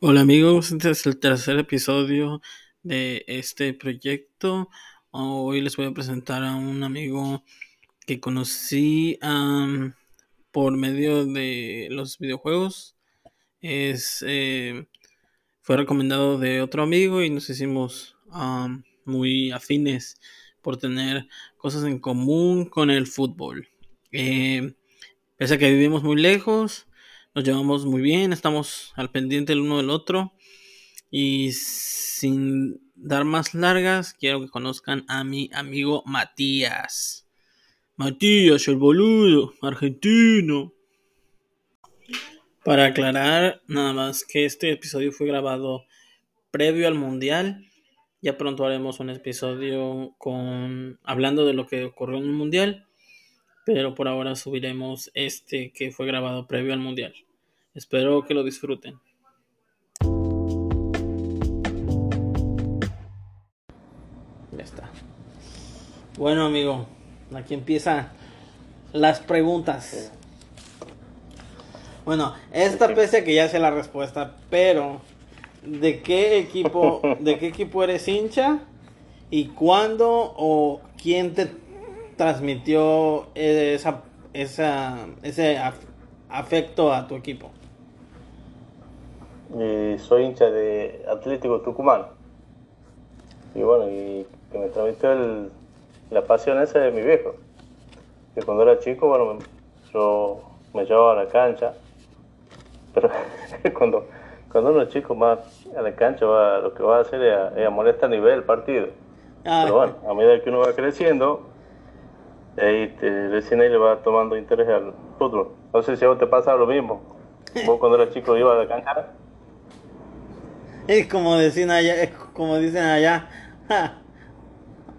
Hola amigos, este es el tercer episodio de este proyecto. Hoy les voy a presentar a un amigo que conocí por medio de los videojuegos. Es, eh, fue recomendado de otro amigo y nos hicimos muy afines por tener cosas en común con el fútbol. Eh, pese a que vivimos muy lejos, nos llevamos muy bien, estamos al pendiente el uno del otro. Y sin dar más largas, quiero que conozcan a mi amigo Matías. Matías, el boludo, argentino. Para aclarar, nada más que este episodio fue grabado previo al mundial. Ya pronto haremos un episodio con hablando de lo que ocurrió en el mundial, pero por ahora subiremos este que fue grabado previo al mundial. Espero que lo disfruten. Ya está. Bueno, amigo, aquí empiezan las preguntas. Bueno, esta pese a que ya sé la respuesta, pero ¿de qué equipo, de qué equipo eres hincha? ¿Y cuándo o quién te transmitió esa, esa, ese afecto a tu equipo? soy hincha de Atlético Tucumán. Y bueno, y que me transmitió el, la pasión esa de mi viejo. Que cuando era chico, bueno, yo me llevaba a la cancha. Pero cuando, cuando uno es chico más a la cancha, va, lo que va a hacer es, a, molestar a nivel el partido. Ah. Pero bueno, a medida que uno va creciendo, ahí te, recién ahí le va tomando interés al fútbol. No sé si a vos te pasa lo mismo. Vos cuando eras chico ibas a la cancha. Es como dicen allá, es como dicen allá,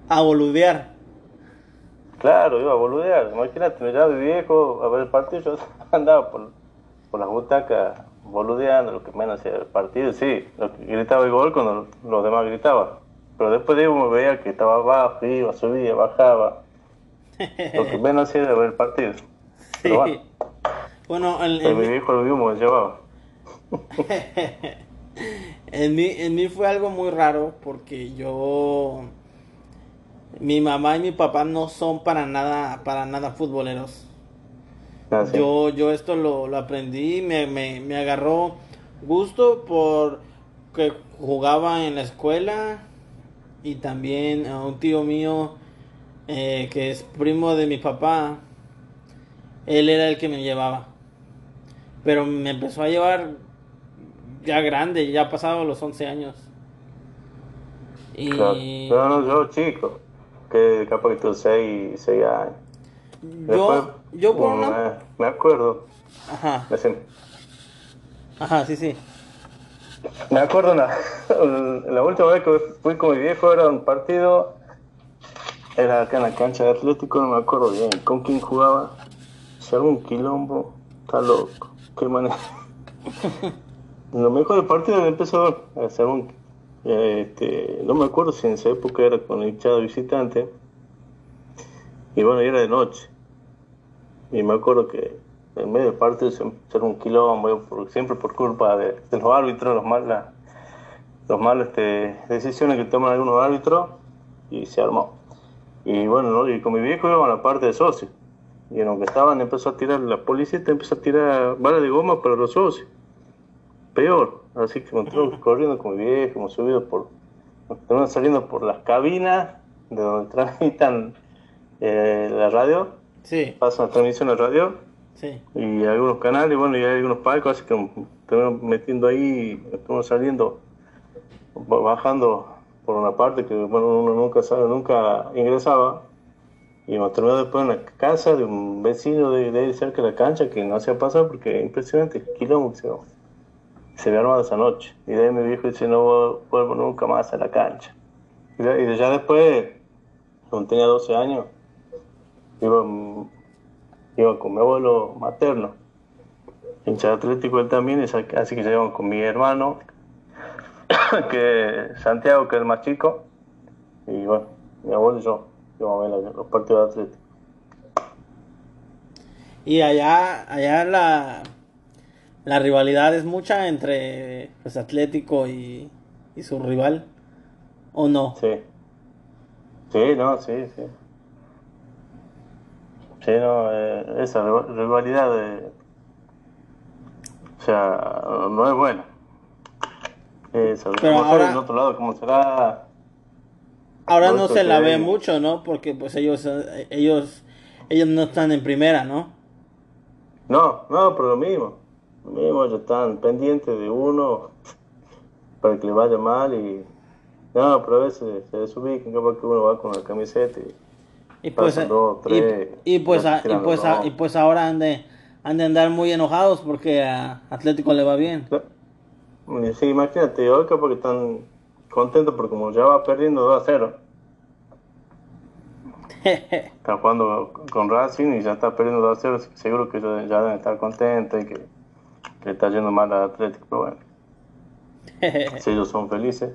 a boludear. Claro, iba a boludear. Imagínate, me de viejo a ver el partido, yo andaba por, por las butacas boludeando, lo que menos hacía el partido, sí, lo que gritaba el gol cuando los demás gritaban. Pero después de me veía que estaba abajo, iba, subía, bajaba. Lo que menos hacía era ver partido. Pero bueno, bueno el, mi viejo lo mismo me llevaba. En mí, en mí fue algo muy raro porque yo mi mamá y mi papá no son para nada para nada futboleros. Ah, yo yo esto lo, lo aprendí, me, me, me agarró gusto por que jugaba en la escuela y también a un tío mío eh, que es primo de mi papá, él era el que me llevaba. Pero me empezó a llevar ya grande, ya pasado los 11 años. Y... No, yo chico, que capaz que tú 6, 6 años. yo, yo por una... Me, me acuerdo. Ajá. Ajá, sí, sí. Me acuerdo la, la última vez que fui con mi viejo era un partido, era acá en la cancha de Atlético, no me acuerdo bien con quién jugaba. Si algún quilombo, está loco. Qué manera. Lo mejor del partido empezó a hacer un. Este, no me acuerdo si en esa época era con el hinchada visitante. Y bueno, era de noche. Y me acuerdo que en medio del partido se empezó un quilombo, siempre por culpa de, los árbitros, los malas los malos este, decisiones que toman algunos árbitros, y se armó. Y bueno, y con mi viejo íbamos a la parte de socios. Y en lo que estaban empezó a tirar, la policía empezó a tirar balas de goma para los socios peor. Así que encontramos corriendo con mi viejo, hemos subido por, estamos saliendo por las cabinas de donde transmitan eh, la radio. Sí. Pasan la transmisión de radio. Sí. Y algunos canales, bueno, y hay algunos palcos, así que estamos metiendo ahí, estamos saliendo, bajando por una parte que, bueno, uno nunca sabe, nunca ingresaba. Y hemos terminado después en la casa de un vecino de, de cerca de la cancha que no hacía pasar porque impresionante, kilómetros se había armado esa noche. Y de ahí mi viejo dice, no vuelvo nunca más a la cancha. Y, de, ya después, cuando tenía 12 años, iba, iba con mi abuelo materno, hincha atlético él también, así que se iban con mi hermano, que Santiago, que es el más chico, y bueno, mi abuelo y yo íbamos a ver los partidos de atlético. Y allá, allá la la rivalidad es mucha entre pues, Atlético y, y su rival, ¿o no? Sí. Sí, no, sí, sí. Sí, no, eh, esa rivalidad de... O sea, no es buena. Eso, Pero ahora- del otro lado, como será... Ahora no se la ve hay- mucho, ¿no? Porque pues ellos, ellos, ellos no están en primera, ¿no? No, no, pero lo mismo. Lo mismo, ellos están pendientes de uno para que le vaya mal y... No, pero a veces se desubican, capaz que uno va con la camiseta y... Y pues, eh, dos, y- tres, y, pues, a- y, tiran pues, los a- dos. y pues ahora han de, han de andar muy enojados porque a Atlético le va bien. Y Sí, imagínate, hoy capaz que están contentos porque como ya va perdiendo 2 a 0, está jugando con Racing y ya está perdiendo 2 a 0, así que seguro que ya, ya deben estar contentos y que, que le está yendo mal a Atlético, pero bueno, si ellos son felices,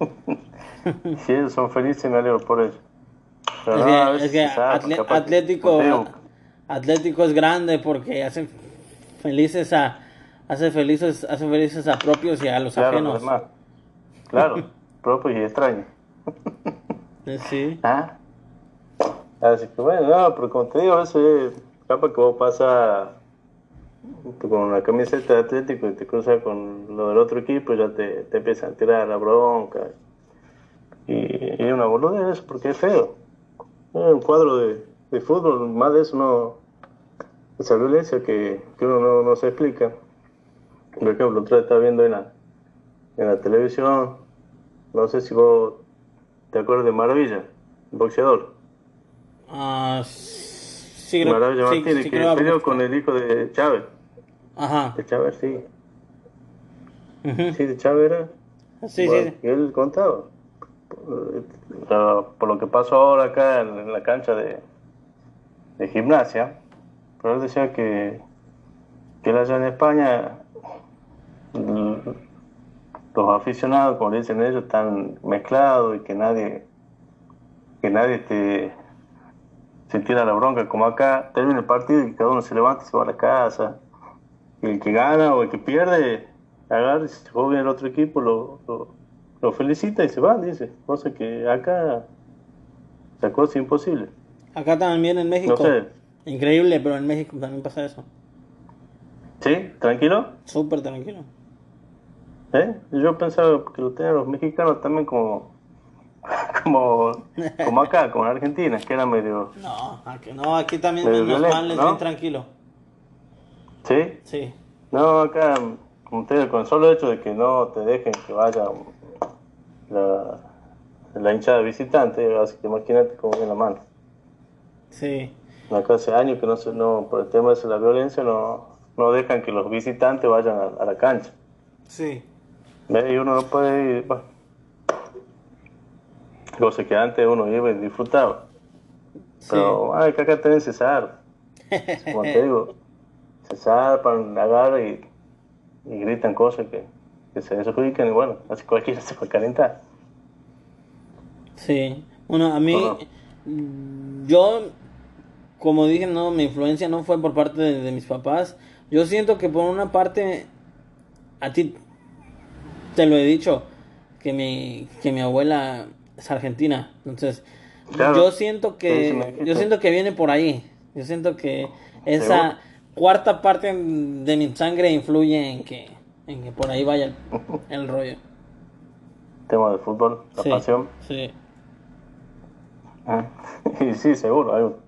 si ellos son felices me alegro por ellos. Pero Es no, a que, veces es que se sabe, Atle- capaz que- Atlético, Atlético es grande porque hacen felices a hace felices hace felices a propios y a los claro, ajenos. además, claro, propio y extraño. Eh, Sí. Ah. Así que bueno, no, pero como te digo, a veces capaz que vos pasas con la camiseta de Atlético y te cruzas con lo del otro equipo, ya te, te empiezan a tirar la bronca. Y, y es una boludez eso, porque es feo. Es un cuadro de, de fútbol, más de eso no. Esa violencia que, que uno no, no se explica. Por ejemplo, otra vez estaba viendo en la, en la televisión, no sé si vos te acuerdas de Maravilla, boxeador. Ah, sí, creo- Maravilla sí, Martínez, sí que peleó con el hijo de Chávez. Ajá. De Chávez, sí. Sí, de Chávez era. Sí, Bueno, sí. y él contaba. Por lo que pasó ahora acá en, en la cancha de, de gimnasia. Pero él decía que, que él allá en España, los aficionados, como dicen ellos, están mezclados y que nadie, que nadie te, se tira la bronca como acá. Termina el partido y cada uno se levanta y se va a la casa. Y el que gana o el que pierde, agarra y se juega el otro equipo, lo, lo, lo felicita y se va, dice. Cosa que acá, esa cosa es imposible. Acá también en México. No sé. Increíble, pero en México también pasa eso. ¿Sí? ¿Tranquilo? Súper tranquilo. ¿Eh? Yo pensaba que lo tenían los mexicanos también como, como, como acá, como en Argentina, que era medio... No, aquí, no, aquí también Medio en los males ¿no? bien tranquilo. ¿Sí? Sí. No, acá, digo, con el solo hecho de que no te dejen que vaya la, la hinchada visitante, así que imagínate cómo viene la mano. Sí. Acá hace años que no, se, no por el tema de la violencia no, no dejan que los visitantes vayan a, a la cancha. Sí. Y uno no puede ir, bueno. Que antes uno iba y disfrutaba. Pero ay, que acá tenés César. Como te digo, César para y, y gritan cosas que, que se desubican y bueno, así cualquiera se puede calentar. Sí. Bueno, a mí, yo, como dije, no, mi influencia no fue por parte de, de mis papás. Yo siento que por una parte, a ti te lo he dicho, que mi, que mi abuela es argentina. Entonces, Claro. yo siento que, yo siento que viene por ahí. Yo siento que esa ¿Seguro? cuarta parte de mi sangre influye en que, en que por ahí vaya el, el rollo. Tema de fútbol, la Sí, pasión. sí. Y sí, seguro, algo,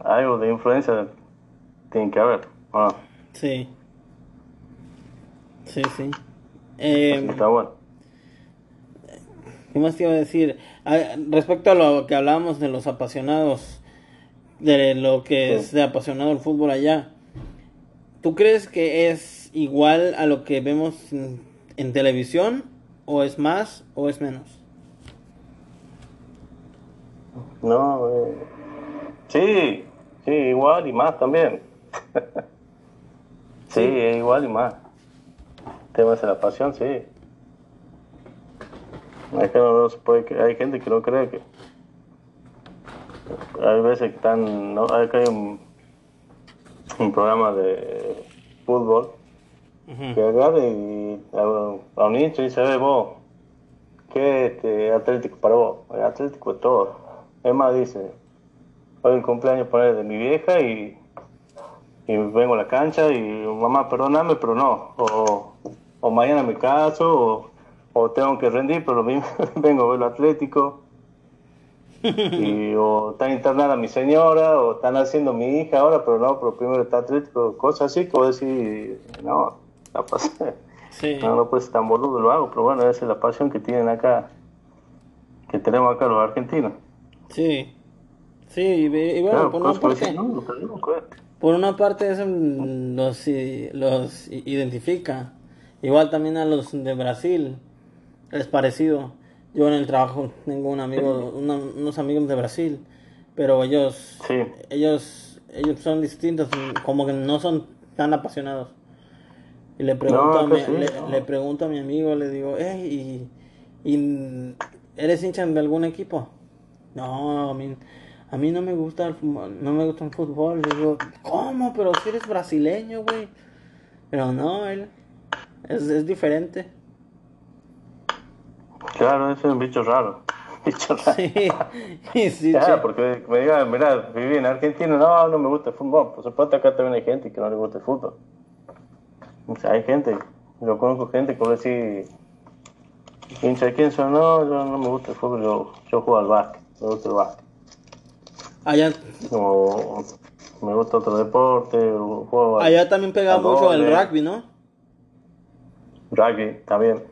algo de influencia tiene que haber. Ah, Sí. Sí, sí. Eh, está bueno. ¿Qué más te iba a decir? Ah, respecto a lo que hablábamos de los apasionados, de lo que Sí. es de apasionado el fútbol allá, ¿tú crees que es igual a lo que vemos en, en televisión? ¿O es más o es menos? No, eh, sí, sí, igual y más también. sí, es igual y más. Temas de la pasión, sí. Es que no, se puede, hay gente que no cree que. Hay veces que están. No, hay que hay un, un programa de fútbol que agarre y a, un hincha y dice, ve vos, ¿qué este, Atlético para vos? El Atlético es todo. Es más, dice, hoy el cumpleaños poner de mi vieja y, y vengo a la cancha y mamá, perdóname, pero no. O, o mañana me caso, o, o tengo que rendir, pero lo mismo vengo a ver el Atlético. y o está internada mi señora, o están haciendo mi hija ahora, pero no, pero primero está Atlético, cosas así, como decir, no, no pasa. Sí. No, no puede ser tan boludo, lo hago, pero bueno, esa es la pasión que tienen acá, que tenemos acá los argentinos. Sí, sí, y, bueno, por, una parte, por una parte eso los, los identifica, igual también a los de Brasil, es parecido. Yo en el trabajo tengo un amigo, unos amigos de Brasil, pero ellos, ellos, ellos son distintos, como que no son tan apasionados. Y le pregunto, a, mi, le, pregunto a mi amigo, le digo, ¿y, ¿y eres hincha de algún equipo? No, a mí, a mí no me gusta el fútbol, no me gusta el fútbol. Le digo, ¿cómo? Pero si eres brasileño, güey. Pero no, él es, es diferente. Claro, ese es un bicho raro. Bicho raro. Sí, sí, ya, porque me digan, mira, viví en Argentina, no, no me gusta el fútbol. Por supuesto, acá también hay gente que no le gusta el fútbol. O sea, hay gente, yo conozco gente que decir, hincha de quién son, no, yo no me gusta el fútbol, yo, yo juego al básquet, me gusta el básquet. Allá. O me gusta otro deporte, juego Allá también pega mucho el rugby, ¿no? Rugby, también.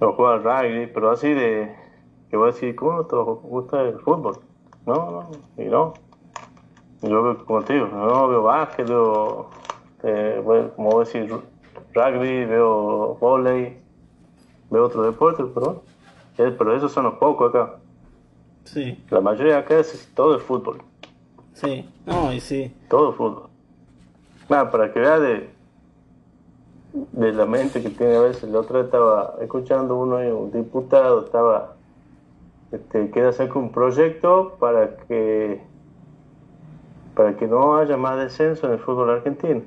Yo juego al rugby, pero así de, que voy a decir, ¿cómo te gusta el fútbol? No, no, y no. Yo, te digo, no veo básquet, veo eh, bueno, como voy a decir, rugby, veo volei, veo otro deporte, pero, eh, pero esos son los pocos acá. Sí. La mayoría acá es todo el fútbol. Sí, no, y sí. Todo el fútbol. Nada, para que vea de, de la mente que tiene a veces. El otro estaba escuchando uno, un diputado, estaba, este, quiere hacer un proyecto para que, para que no haya más descenso en el fútbol argentino.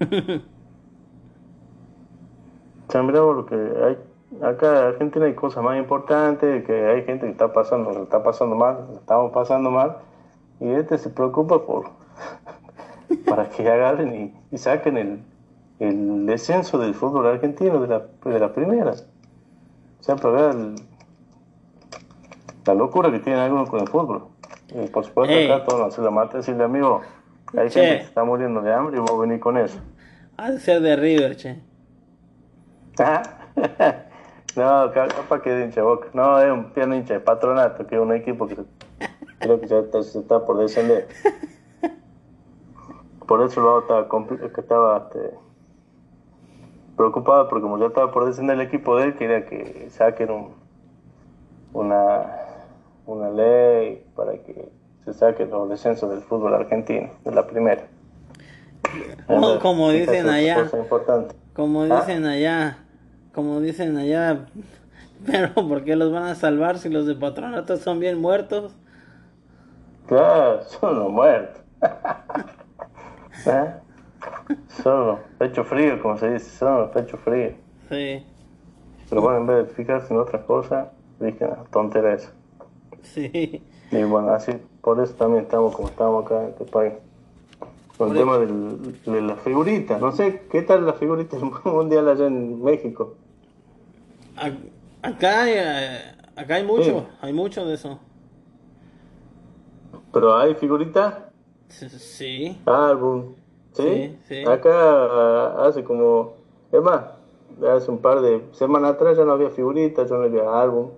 lo que hay acá en Argentina hay cosas más importantes, que hay gente que está pasando, está pasando mal, estamos pasando mal, y este se preocupa por para que agarren y, saquen el, el, descenso del fútbol argentino de la, de la primera. O sea, para ver la locura que tiene algunos con el fútbol. Y por supuesto acá todos la mata decirle amigo, hay gente que está muriendo de hambre y vos venir con eso. Ha de ser de River, che. no, capaz que de hincha boca. No, es un piano hincha de patronato, que es un equipo que creo que ya está, se está por descender. Por eso luego estaba, que estaba este, preocupado, porque como ya estaba por descender el equipo de él, quería que saquen un, una, una ley para que se saquen los descensos del fútbol argentino, de la primera. como dicen allá. Como ¿Ah? dicen allá. Como dicen allá. Pero ¿por qué los van a salvar si los de patronato son bien muertos? Claro, son los muertos. ¿Eh? Son los pechos fríos, como se dice, son los pechos fríos. Sí. Pero bueno, en vez de fijarse en otras cosas, dije, tontera eso. Sí. Y bueno, así, por eso también estamos como estamos acá en este país con el tema de las figuritas. No sé, ¿qué tal las figuritas mundial allá en México? Acá eh, acá hay mucho, hay mucho de eso. ¿Pero hay figuritas? Sí. Álbum. ¿Sí? ¿Sí? Acá hace como, es más, hace un par de semanas atrás ya no había figuritas, ya no había álbum.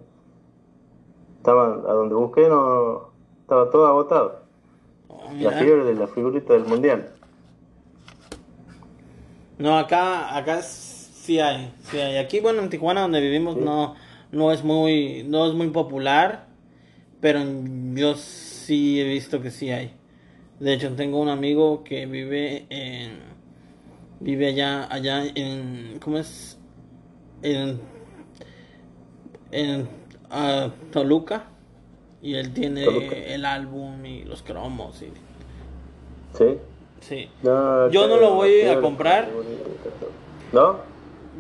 Estaban, a donde busqué no, estaba todo agotado. La fiebre de la figurita del mundial. No, acá, acá sí hay, sí hay. Aquí, bueno, en Tijuana donde vivimos no, no es muy, no es muy popular, pero yo sí he visto que sí hay. De hecho, tengo un amigo que vive en, vive allá, allá en, ¿cómo es? En, en uh, Toluca y él tiene el álbum y los cromos y sí Sí. No, Yo no lo voy a comprar. ¿No?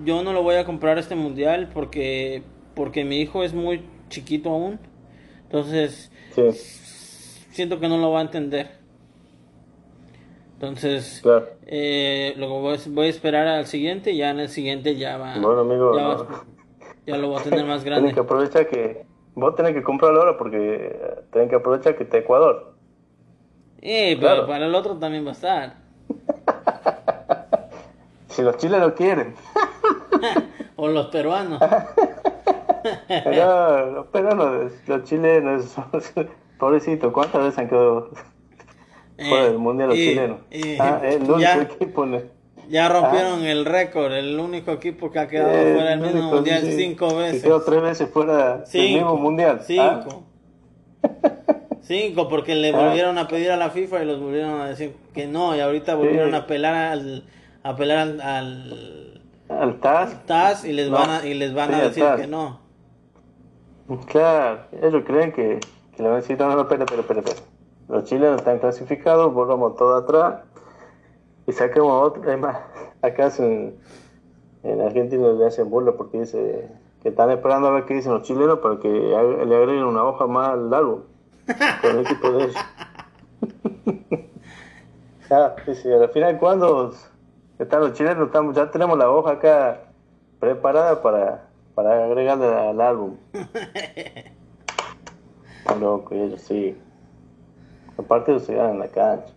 Yo no lo voy a comprar este mundial porque porque mi hijo es muy chiquito aún. Entonces, Sí, siento que no lo va a entender. Entonces, claro. eh, luego voy, a- voy a esperar al siguiente ya en el siguiente ya va. Bueno, amigo, ya, no. va- ya lo voy a tener más Tienes grande. que aprovechar que. Vos tenés que comprarlo ahora porque eh, tenés que aprovechar que está Ecuador. Eh, pero para el otro también va a estar. Si los chilenos quieren. O los peruanos. No, los peruanos, los chilenos, pobrecitos, ¿cuántas veces han quedado fuera Eh, del mundial los chilenos? ah, el único ya, equipo. el- ya rompieron el récord. El único equipo que ha quedado eh, fuera del el mismo único, mundial sí, cinco veces. quedó tres veces fuera del Cinco. mismo mundial. Ah, Cinco. Cinco, porque le volvieron a pedir a la FIFA y los volvieron a decir que no. Y ahorita volvieron a apelar al, a apelar al, al ah, al TAS. TAS y les No. van a, y les van Sí, a decir que no. Claro, ellos creen que, que le van a decir, no, no, espera, espera, espera, espera. Los chilenos están clasificados, volvamos todo atrás y saquemos otro. Es más, acá en, en Argentina le hacen burla porque dice que están esperando a ver qué dicen los chilenos para que le agreguen una hoja más al álbum con el equipo de ellos. sí, sí, al final, cuando están los chilenos, estamos, ya tenemos la hoja acá preparada para, para agregarle al álbum. Locos, ellos sí. Partidos se ganan en la cancha.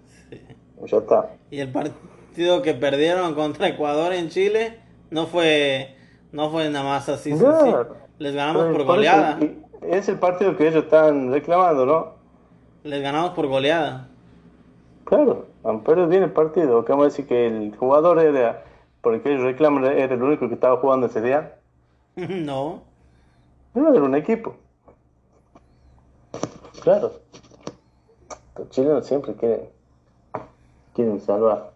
Ya está. Y el partido que perdieron contra Ecuador en Chile no fue no fue nada más así. sí, sí. Les ganamos Pero por por goleada. es el partido que ellos están reclamando, ¿no? Les ganamos por goleada. Claro, pero bien el partido. ¿Qué vamos a decir que el jugador era, porque ellos reclaman, era el único que estaba jugando ese día? no. No, era un equipo. Claro. Los chilenos siempre quieren, quieren salvar.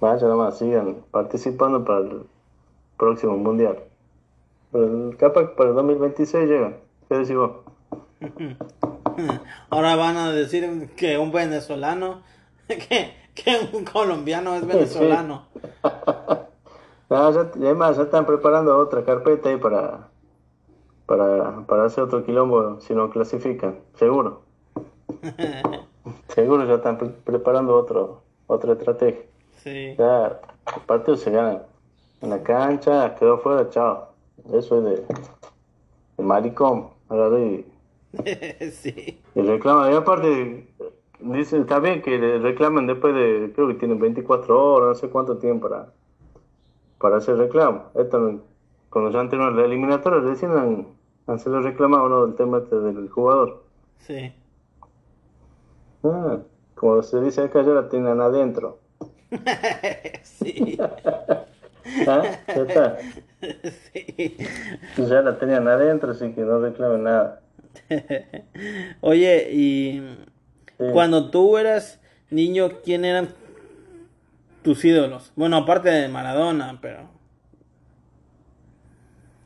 Vaya nomás, sigan participando para el próximo mundial. Pero el- capaz para el 2026 llegan. ¿Qué decís vos? Ahora van a decir que un venezolano, que, que un colombiano es venezolano. No, ya, además ya están preparando otra carpeta ahí para, para, para hacer otro quilombo si no clasifican, seguro. Seguro ya están pre- preparando otro, otra estrategia. Sí. Ya, el partido se gana en la cancha, quedó fuera, chao. Eso es de, de maricón. Y, sí. y reclama. Y aparte, dicen, está bien que le reclamen después de, creo que tienen 24 horas, no sé cuánto tienen para, para hacer reclamo. Esto, cuando ya han terminado la eliminatoria, recién han, han se lo reclamado del tema este del jugador. Sí. Ah, como se dice acá, ya la tienen adentro. sí. ¿Ah? Ya está. sí. Ya la tenían adentro, así que no reclamen nada. Oye, y Sí. cuando tú eras niño, ¿quién eran tus ídolos? Bueno, aparte de Maradona, pero...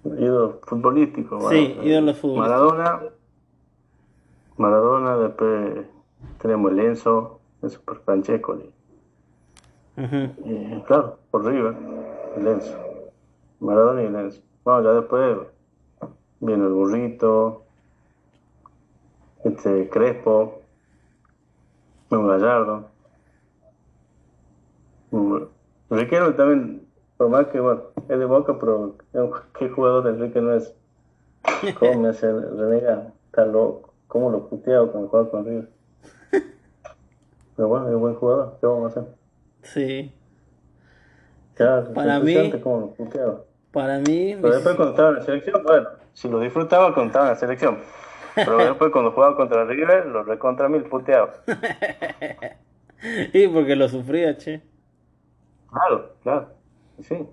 ídolo futbolístico. Sí, ídolos futbolísticos. Maradona, Maradona, después tenemos el Enzo, el Super Francescoli. Ujú. Y claro, por River, el Enzo. Maradona y el Enzo. Bueno, ya después viene el burrito, este Crespo, un Gallardo. Mm, Riquelme también, por más que bueno, es de boca, pero qué jugador de Enrique no es. ¿Cómo me hace renegar? Está loco. ¿Cómo lo puteado cuando juega con River? Pero bueno, es buen jugador, ¿qué vamos a hacer? Sí. Claro, Para mí- puteaba. Para mí... Pero después cuando estaba en la selección, bueno, si lo disfrutaba cuando estaba en la selección. Pero después cuando jugaba contra River, lo recontra mil puteaba. Sí, porque lo sufría, che. Claro, claro. Sí.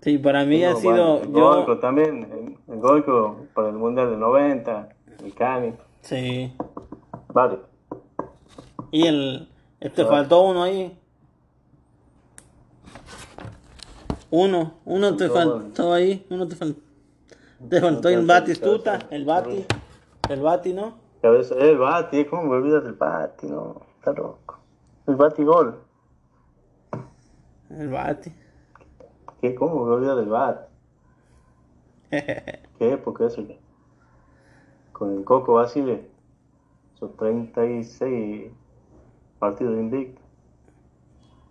Sí, para mí ha sido... bueno, el Yo... También, el, el para el Mundial del 90, el Cani, Sí. vale. Y el... Te faltó uno ahí. Uno, uno te Faltó, ahí, uno te faltó. Te faltó el Batistuta, el Bati, el Bati, ¿no? Cabeza, el Bati, ¿cómo me olvidas del Bati? No, está loco. El batigol. El bati. ¿Qué? ¿Cómo me olvidar del bat? ¿Qué época eso? Con el Coco Basile. Son 36 partidos invictos.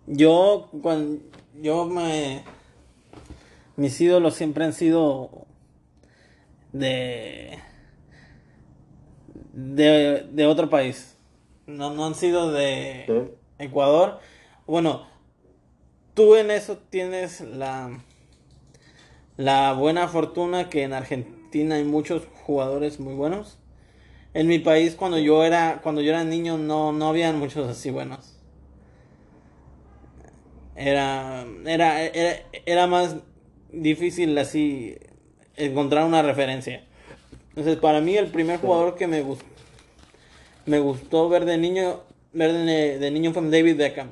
Yo, cuando, yo me, mis ídolos siempre han sido de, de, de otro país. No, no han sido de ¿Sí? Ecuador. Bueno, tú en eso tienes la, la buena fortuna que en Argentina hay muchos jugadores muy buenos. En mi país cuando yo era cuando yo era niño no no habían muchos así buenos. Era era era, era más difícil así encontrar una referencia. Entonces, para mí el primer jugador que me gustó me gustó ver de niño ver de, de niño fue David Beckham.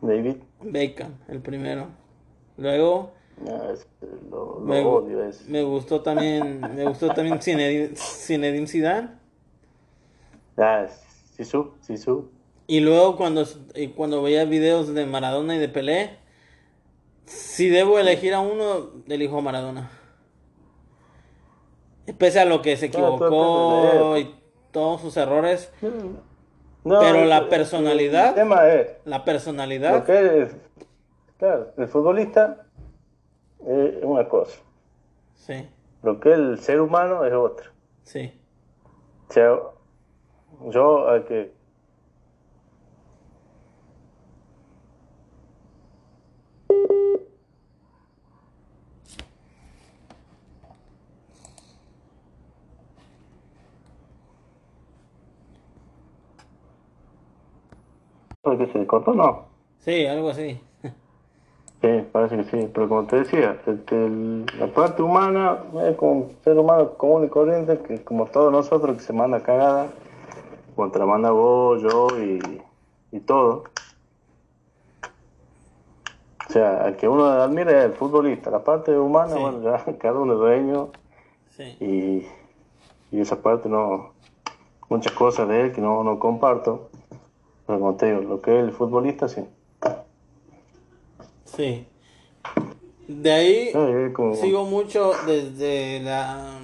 David. Beckham, el primero. Luego No, es- lo, lo me, odio. Es, me gustó también me gustó también Zinedine, Zinedine Zidane. ah, Sisu, Sisu. Y luego cuando, cuando veía videos de Maradona y de Pelé, si debo elegir a uno, elijo a Maradona. Pese a lo que se equivocó y todos sus errores, No, Pero la personalidad- El tema es, la lo personalidad, que es, claro, el futbolista es una cosa, sí, lo que es el ser humano es otra. sí, O sea, yo al que ¿Por qué se cortó? No. sí, algo así. Sí, parece que sí, pero como te decía, la parte humana es como un ser humano común y corriente, que como todos nosotros que se manda cagada, como te la manda vos, yo y, y todo. O sea, al que uno admira es el futbolista, la parte humana, Sí. bueno, ya cada uno es dueño Sí, y, y esa parte no, muchas cosas de él que no, no comparto, pero como te digo, lo que es el futbolista, sí. Sí. De ahí Sí, es como- sigo mucho desde la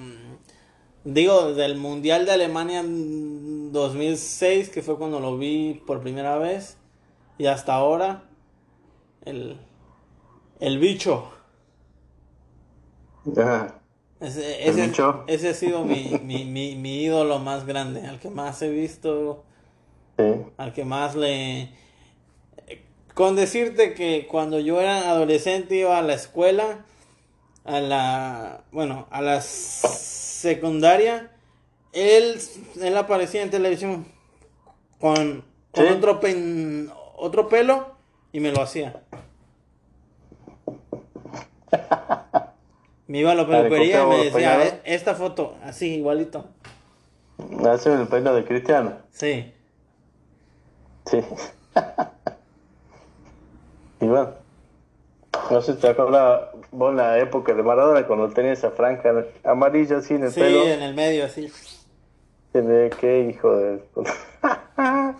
digo desde el mundial de Alemania en 2006 que fue cuando lo vi por primera vez y hasta ahora el el bicho ese, ¿El ese, ese ha sido mi, mi, mi, mi ídolo más grande al que más he visto Sí. al que más le... Con decirte que cuando yo era adolescente iba a la escuela, a la... Bueno, a la secundaria, él, él aparecía en televisión con, con Sí. otro, pen- otro pelo y me lo hacía. Me iba a la peluquería y me decía, peinados. "E- esta foto, así, igualito. Hace el peinado de Cristiano. Sí. Sí. y bueno, no sé si te acuerdas vos la época de Maradona cuando tenía esa franja amarilla así en el Sí, pelo. en el medio, así. Qué hijo de.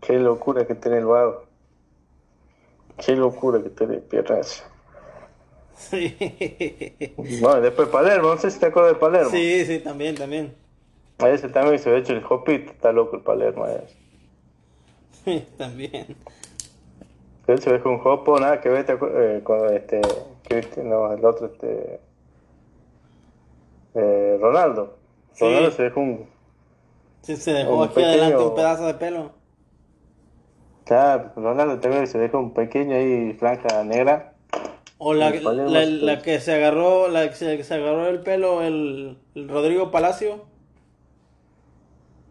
qué locura que tiene el vago. Qué locura que tiene piernas. Sí. Bueno, después Palermo, no sé si te acuerdas de Palermo. Sí, sí, también, también. A ese también se ve hecho el hopito, está loco el Palermo. ese. Sí, también. Él se con un hopo, nada que ver te acu- eh, con este. No, el otro, este. eh, Ronaldo. Sí. Ronaldo se con un. Sí, se dejó Un aquí pequeño- adelante un pedazo de pelo. Claro, Ronaldo también se con un pequeño ahí, franja negra. O la, la, es- la que se agarró, la que se, agarró el pelo, el, el Rodrigo Palacio.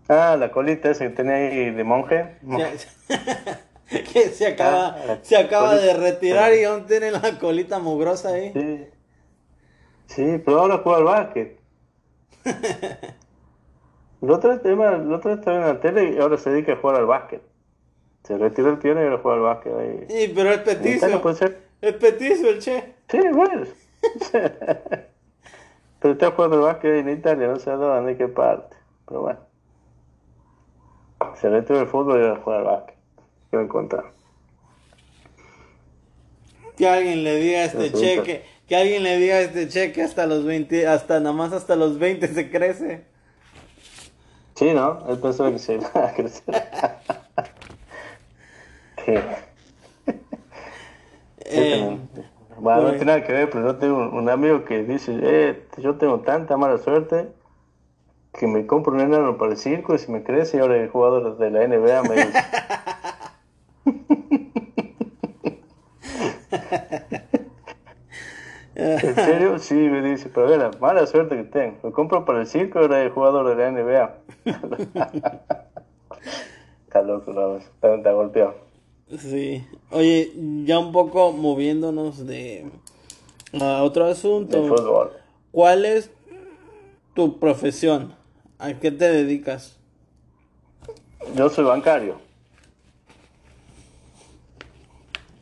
Ah, la colita esa que tenía ahí de monje. que se acaba, Ah, se acaba de retirar y aún tiene la colita mugrosa ahí. Sí. Sí, pero ahora juega al básquet. El otro tema- el otro estaba en la tele y ahora se dedica a jugar al básquet. Se retiró el piono y ahora juega al básquet ahí. Sí, pero es ser. Es peticio el che. Sí, bueno. Pero está jugando al básquet en Italia, no sé dónde, qué parte. Pero bueno. se retiro del fútbol y a jugar al básquet. ¿Qué me contar? Que alguien le diga este cheque, que alguien le diga este cheque hasta los 20, hasta nada más hasta los 20 se crece. Sí, ¿no? Él pensó que se iba a crecer. Eh, bueno, no tiene nada que ver, pero yo tengo un amigo que dice, eh, yo tengo tanta mala suerte que me compro un enano para el circo y si me crece y ahora el jugador de la NBA me dice... ¿En serio? Sí, me dice, pero la mala suerte que tengo. Me compro para el circo y ahora el jugador de la NBA. está loco, ¿no? está, está golpeado. Sí. Oye, ya un poco moviéndonos de a otro asunto. De fútbol. ¿Cuál es tu profesión? ¿A qué te dedicas? Yo soy bancario.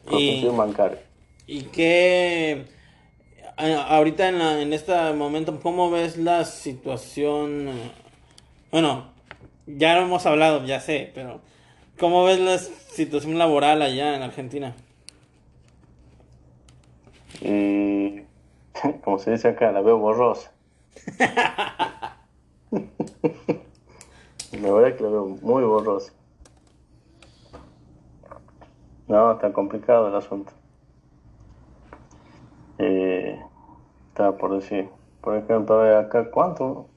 Y, bancario. ¿Y qué? Ahorita en, en este momento, ¿cómo ves la situación? Bueno, ya lo hemos hablado, ya sé, pero ¿cómo ves la situación laboral allá en Argentina? Y, como se dice acá, la veo borrosa. La verdad es que lo veo muy borroso. No, está complicado el asunto. Eh, estaba por decir, por ejemplo, acá, ¿cuánto?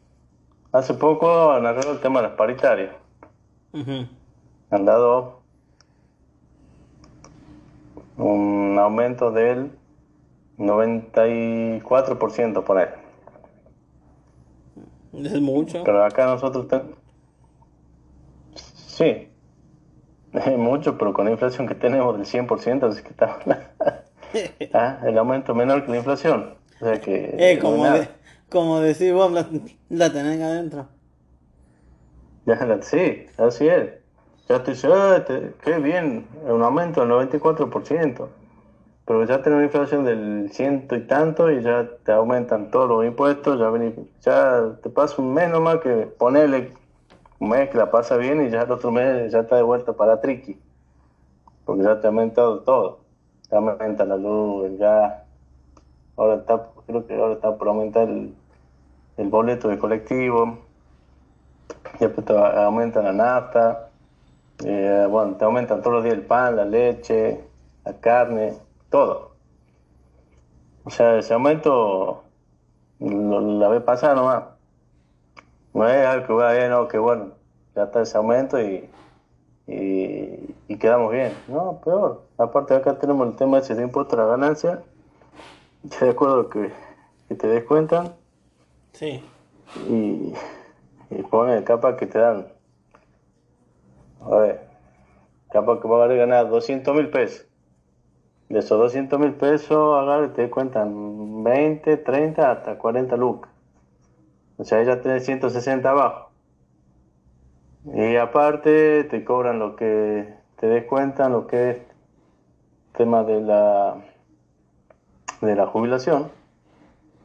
Hace poco han arreglado el tema de las paritarias. Han dado un aumento del 94%, por ahí. Es mucho. Pero acá nosotros... Sí, es mucho, pero con la inflación que tenemos del 100%, así que está... ah, el aumento menor que la inflación. O sea que... Eh, como, como decís vos, la, la tenés adentro. Ya, sí, así es. Ya te dice, ah, qué bien, un aumento del 94% pero ya tenés una inflación del ciento y tanto y ya te aumentan todos los impuestos, ya, ya te pasa un mes nomás que ponerle un mes que la pasa bien y ya el otro mes ya está de vuelta para triqui, porque ya te ha aumentado todo, aumenta la luz, el gas, ahora está, creo que ahora está por aumentar el, boleto de colectivo, después te aumenta la nafta, eh, bueno, te aumentan todos los días el pan, la leche, la carne, todo. O sea, ese aumento la vez pasada nomás. No es algo que vaya, no, que bueno, ya está ese aumento y, quedamos bien. No, peor. Aparte acá tenemos el tema ese de impuesto a la ganancia. Ya de acuerdo que, que te descuentan. Sí. Y, y pone capa que te dan. A ver, capa que va a ganar 200 mil pesos de esos 200 mil pesos, agarre, te cuentan 20, 30, hasta 40 lucas. O sea, ya tenés 160 abajo. Y aparte te cobran lo que te descuentan, lo que es tema de la de la jubilación.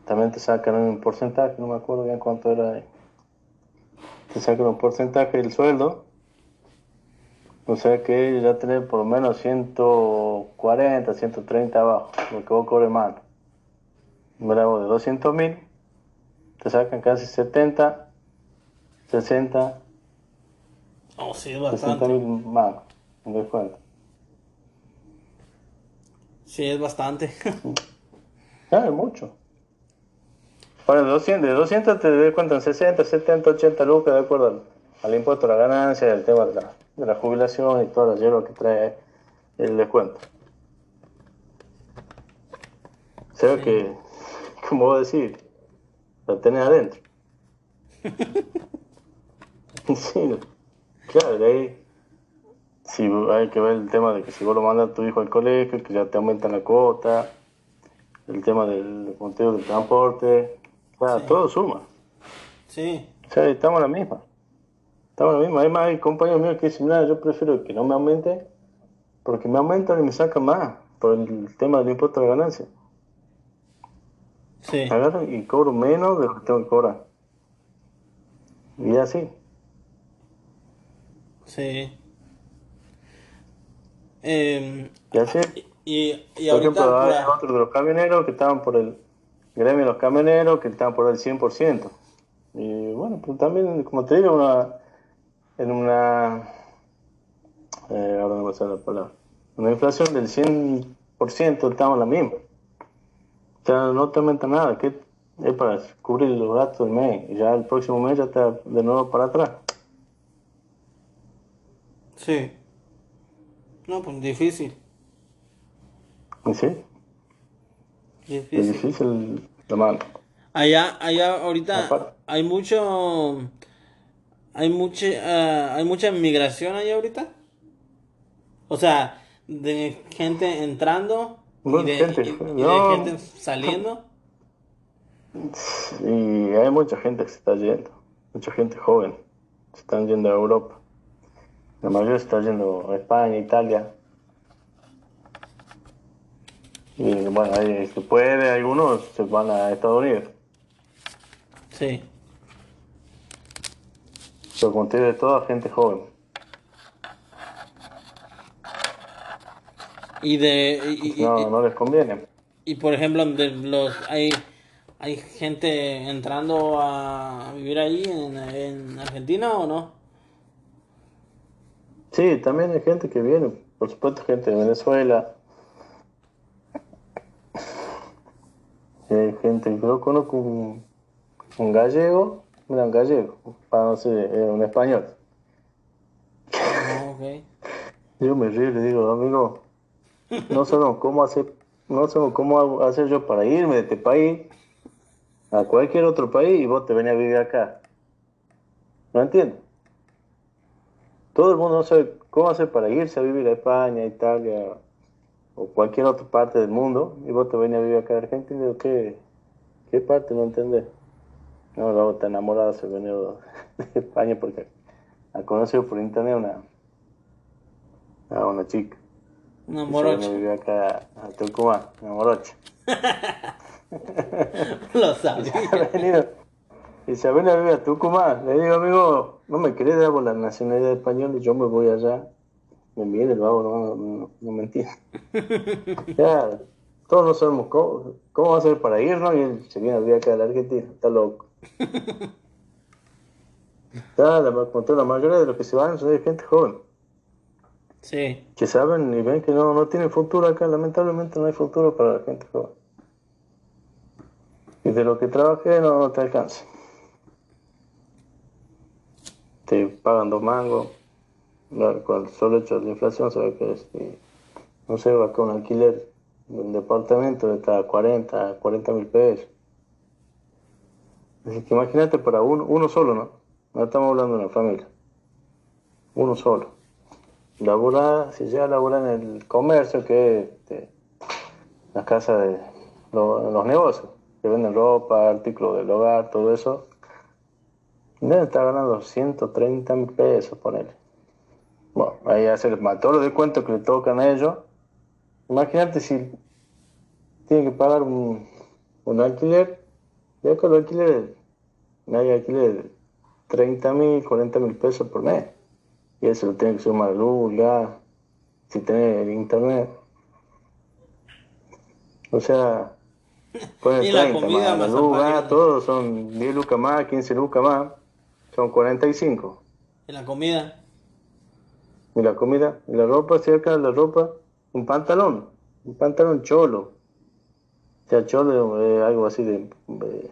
También te sacan un porcentaje, no me acuerdo bien cuánto era. Te sacan un porcentaje del sueldo o sea que ya tener por lo menos 140, 130 abajo, lo que vos cobres más. Bravo, de 200 mil, te sacan casi 70, 60. Oh, sí, es bastante. 60 mil más, en descuento. Sí, es bastante. es mucho. Bueno, de 200, de 200 te descuentan 60, 70, 80 lucas de acuerdo al, impuesto a la ganancia, el tema de la de la jubilación y toda la hierba que trae el descuento. O sea que, como vos decís, la tenés adentro. sí, claro, de ahí si hay que ver el tema de que si vos lo mandas a tu hijo al colegio, que ya te aumentan la cuota, el tema del conteo del transporte, todo suma. Sí. O sea, estamos en la misma. Estamos lo mismo. Además, hay compañeros míos que dicen, nada, yo prefiero que no me aumente, porque me aumentan y me sacan más por el tema del impuesto a la ganancia. Sí. Agarro y cobro menos de lo que tengo que cobrar. Y así. Sí. Em, Y así, y, y por ejemplo, hay otros de los camioneros que estaban por el gremio de los camioneros que estaban por el 100%. Y bueno, pues también, como te digo, una, en una. Eh, ahora no me sale la palabra. Una inflación del 100% estamos la misma. O sea, no te aumenta nada, que es para cubrir los gastos del mes. Y ya el próximo mes ya está de nuevo para atrás. Sí. No, pues difícil. Y sí, es Difícil. difícil la mano. Allá, allá ahorita hay mucho, hay mucha, ah, hay mucha migración allá ahorita. O sea, de gente entrando y de, gente, y- y de gente saliendo. Y hay mucha gente que se está yendo, mucha gente joven, se están yendo a Europa. La mayoría está yendo a España, Italia. Y bueno, ahí se puede, algunos se van a Estados Unidos. Sí. Pero como te digo, toda gente joven. Y de, y- No, y- no les conviene. y, por ejemplo, de los, hay, hay gente entrando a vivir ahí en, en Argentina o no? Sí, también hay gente que viene, por supuesto, gente de Venezuela. Y hay gente, yo conozco un, un gallego, mira, un gallego, para no sé, eh, un español. Ah, ok. Yo me río y le digo, amigo, no sabemos cómo hacer, no sabemos cómo hacer yo para irme de este país a cualquier otro país y vos te venís a vivir acá. ¿No entiendes? Todo el mundo no sabe cómo hacer para irse a vivir a España, Italia o cualquier otra parte del mundo y vos te venís a vivir acá a Argentina. Y digo, ¿qué, qué parte no entendés? No, luego está enamorado, se venido de España porque ha conocido por internet una, a una chica. Una se morocha. a vivir acá a Tucumán, una morocha. Lo se sabía. Y venido a vivir a Tucumán. Le digo, amigo, no me querés dar por la nacionalidad española, yo me voy allá. Me viene el vago, no, no, no me entiende. Ya, todos no sabemos cómo, cómo va a ser para irnos y él se viene a vivir acá a la Argentina, está loco. Ya, la, la mayoría de los que se van son de gente joven. Sí. que saben y ven que no, no tienen futuro acá, lamentablemente no hay futuro para la gente joven. Y de lo que trabajé no, no te alcanza. Te pagan dos mangos, con el solo hecho de la inflación, sabes que es, y, no sé, acá un alquiler de un departamento está a 40, 40 mil pesos. Así que imagínate para uno, uno solo, ¿no? No estamos hablando de una familia. Uno solo laborar, si llega a laborar en el comercio, que es este, las casas de lo- los negocios, que venden ropa, artículos del hogar, todo eso, deben estar ganando 130 mil pesos, ponele. Bueno, ahí hace más todos los descuentos que le tocan a ellos. Imagínate si tienen que pagar un, un alquiler, ya con los alquileres, hay alquiler de 30 mil, 40 mil pesos por mes. Y eso lo tiene que sumar luz, gas, si tenés el internet. O sea, poner Y la 30 comida más, la más luz, gas, todo son 10 lucas más, 15 lucas más, son 45. ¿Y la comida? Y la comida, y la ropa, si acá la ropa, un pantalón, un pantalón cholo. O sea, cholo es algo así de, de,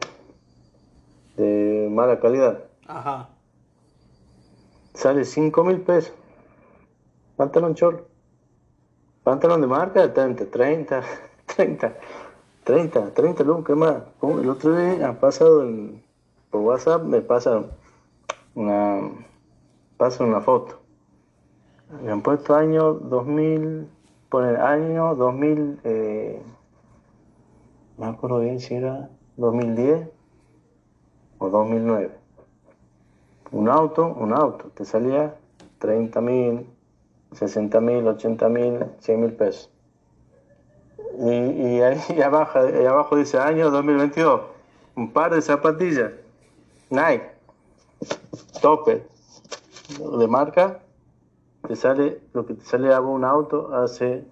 de mala calidad. Ajá. Sale 5 mil pesos. Pantalón cholo. Pantalón de marca está entre 30, 30, 30, 30 lucas más. El otro día ha pasado en- por WhatsApp, me pasa una, pasa una foto. Le han puesto año 2000, pone año 2000, eh, no me acuerdo bien si era 2010 o 2009 un auto, un auto, te salía 30 mil, 60 mil, 80 mil, 100 mil pesos. Y, y ahí abajo, ahí abajo dice año 2022, un par de zapatillas, Nike, tope, de marca, te sale lo que te sale a un auto hace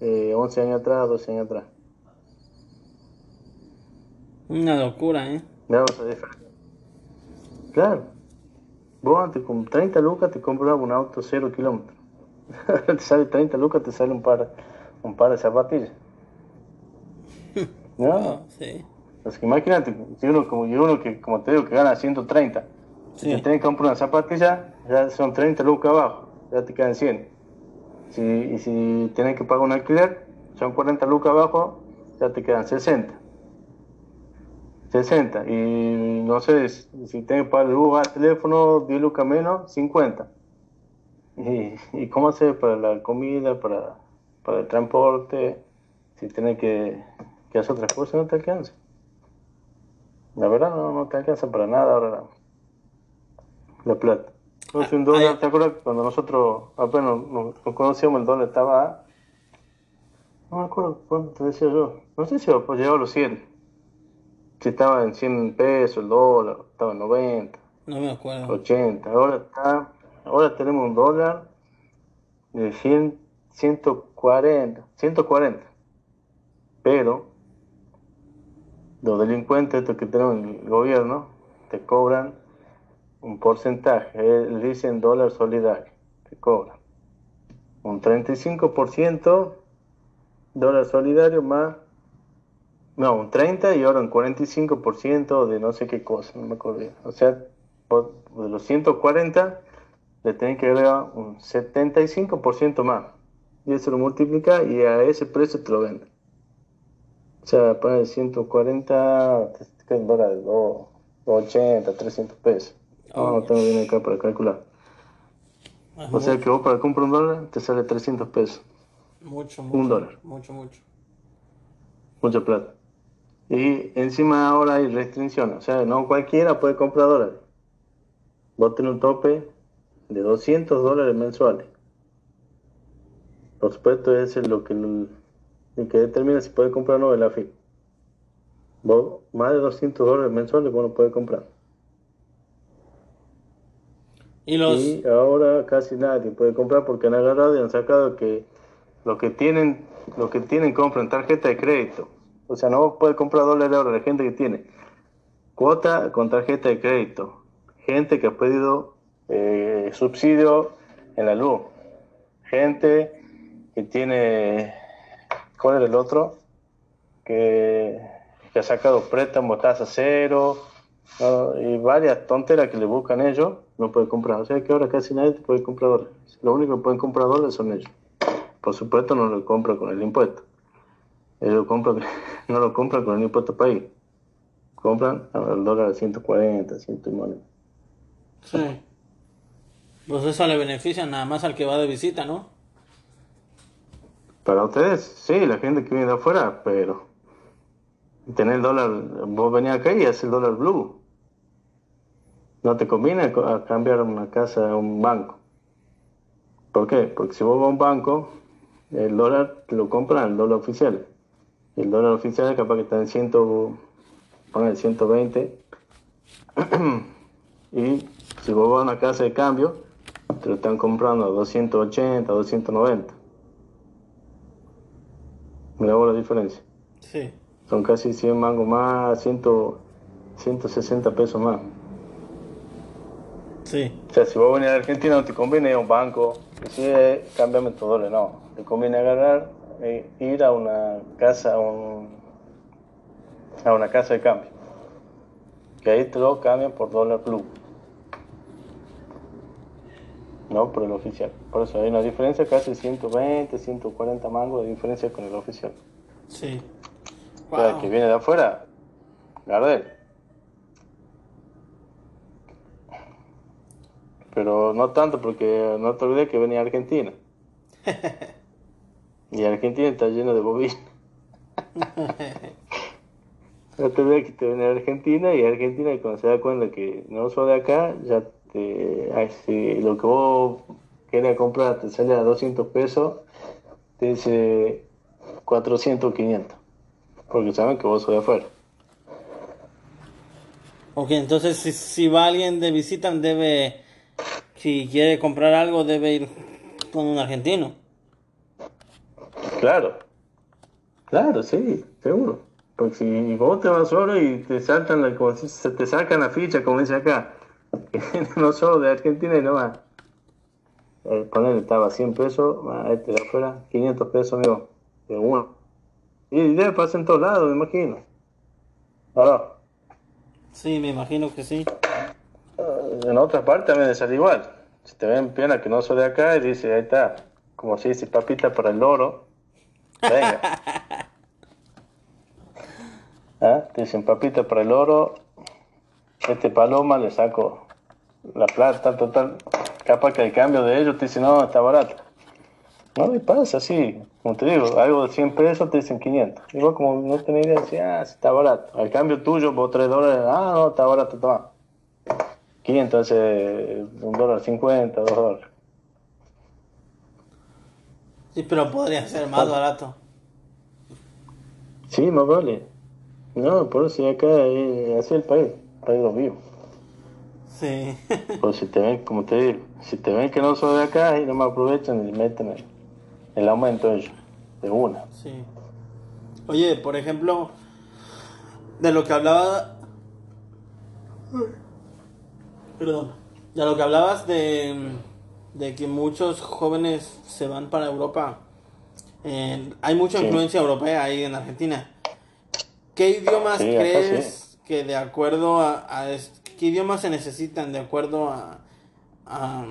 eh, 11 años atrás, 12 años atrás. Una locura, ¿eh? Vamos a diferencia. Claro. Vos antes con 30 lucas te comprabas un auto 0 kilómetros. te sale 30 lucas, te sale un par, un par de zapatillas. ¿No? Oh, sí. Así que imagínate, si uno, como, uno que, como te digo, que gana 130, si te tenés que comprar una zapatilla, ya son 30 lucas abajo, ya te quedan 100. Si, y si tenés que pagar un alquiler, son 40 lucas abajo, ya te quedan 60. 60. Y no sé, si tenés que pagar luz, gas, teléfono, 10 lucas menos, 50. ¿Y, y cómo hacer para la comida, para, para el transporte? Si tenés que, que hacer otras cosas, no te alcanza. La verdad no, no te alcanza para nada ahora la, la plata. Entonces un Ah, dólar, hay- ¿te acuerdas cuando nosotros apenas nos, nos conocíamos el dólar estaba a- No me acuerdo cuánto decía yo. No sé si pues, llegaba a los 100. Si estaba en 100 pesos el dólar, estaba en 90, No me acuerdo. 80. Ahora está, ahora tenemos un dólar de 100, 140, 140. Pero los delincuentes estos que tenemos en el gobierno te cobran un porcentaje, eh, le dicen dólar solidario, te cobran un 35% dólar solidario más, no, un 30 y ahora un 45% de no sé qué cosa, no me acuerdo bien. O sea, por- de los 140 le tenés que agregar un 75% más. Y eso lo multiplica y a ese precio te lo venden. O sea, poner 140, te quedan dólares, 280, 300 pesos. No, no tengo bien acá para calcular. Ah, O sea que vos para comprar un dólar te sale 300 pesos. mucho, un mucho, dólar. Mucho, mucho. Mucha plata. Y encima ahora hay restricciones. O sea, no cualquiera puede comprar dólares. Vos tenés un tope de 200 dólares mensuales. Por supuesto, ese es lo que, el que determina si puede comprar o no el AFIP. Vos, más de 200 dólares mensuales vos no puedes comprar. Y ahora casi nadie puede comprar porque han agarrado y han sacado que los que tienen, los que tienen compran tarjeta de crédito. O sea, no puede comprar dólares ahora la gente que tiene cuota con tarjeta de crédito. Gente que ha pedido eh, subsidio en la luz. Gente que tiene, ¿cuál era el otro? Que, ha sacado préstamos tasa cero, y varias tonteras que le buscan ellos, no puede comprar. O sea que ahora casi nadie te puede comprar dólares. Lo único que pueden comprar dólares son ellos. Por supuesto no lo compran con el impuesto. Ellos compran, no lo compran con el impuesto país. Compran al dólar a 140, 100 y moneda. Sí. Pues eso le beneficia nada más al que va de visita, ¿no? Para ustedes, sí, la gente que viene de afuera, pero tener el dólar, vos venís acá y haces el dólar blue. No te conviene a cambiar una casa a un banco. ¿Por qué? Porque si vos vas a un banco, el dólar te lo compran el dólar oficial. Y el dólar oficial capaz que está en 100, poner 120. y si vos vas a una casa de cambio, te lo están comprando a 280, 290. Mira vos la diferencia. Sí. Son casi 100 mangos más, 100, 160 pesos más. Sí. O sea, si vos venís a Argentina no te conviene ir a un banco, decir, cámbiame tu dólar, no. Te conviene agarrar, e ir a una casa, a, un, a una casa de cambio. Que ahí te lo cambian por dólar blue. No por el oficial. Por eso hay una diferencia casi 120, 140 mangos de diferencia con el oficial. Sí. O sea, Wow. que viene de afuera, Gardel. Pero no tanto porque no te olvides que venía a Argentina. Y Argentina está lleno de bobinas. No te olvides que te viene a Argentina y Argentina cuando se da cuenta que no sos de acá, ya te... ay, si lo que vos querías comprar te sale a 200 pesos, te dice 400 500. Porque saben que vos sos de afuera. Ok, entonces si, si va alguien de visita debe si quiere comprar algo debe ir con un argentino. Claro, claro, sí, seguro. Porque si vos te vas solo y te saltan, la, como si se te sacan la ficha, como dice acá, no solo de Argentina y nomás. Eh, ponerle estaba 100 pesos, a este de afuera, 500 pesos, amigo, de uno. Y debe pasar en todos lados, me imagino. ¿Ahora? Sí, me imagino que sí. En otras partes también ser igual. Si te ven pierna que no soy de acá y dice, ahí está, como si dice papita para el loro, venga. ¿Ah? Te dicen papita para el oro, este paloma le saco la plata, total. Capaz que el cambio de ellos te dicen, no, está barato. No me pasa así, como te digo, algo de 100 pesos te dicen 500. Y vos como no tenés idea, decís, ah, está barato. Al cambio tuyo, vos 3 dólares, ah, no, está barato, toma. 500 hace un dólar 50, 2 dólares. Sí, pero podría ser más barato. Sí, más vale. No, por eso acá es así el país, el país de los vivos. Sí. Pues si te ven, como te digo, si te ven que no soy de acá y no me aprovechan y meten el, el aumento ellos, de una. Sí. Oye, por ejemplo, de lo que hablaba... Perdón. De lo que hablabas de, de que muchos jóvenes se van para Europa. Eh, hay mucha Sí. influencia europea ahí en Argentina. ¿Qué idiomas Sí, crees que de acuerdo a, a es- qué idiomas se necesitan de acuerdo a, a,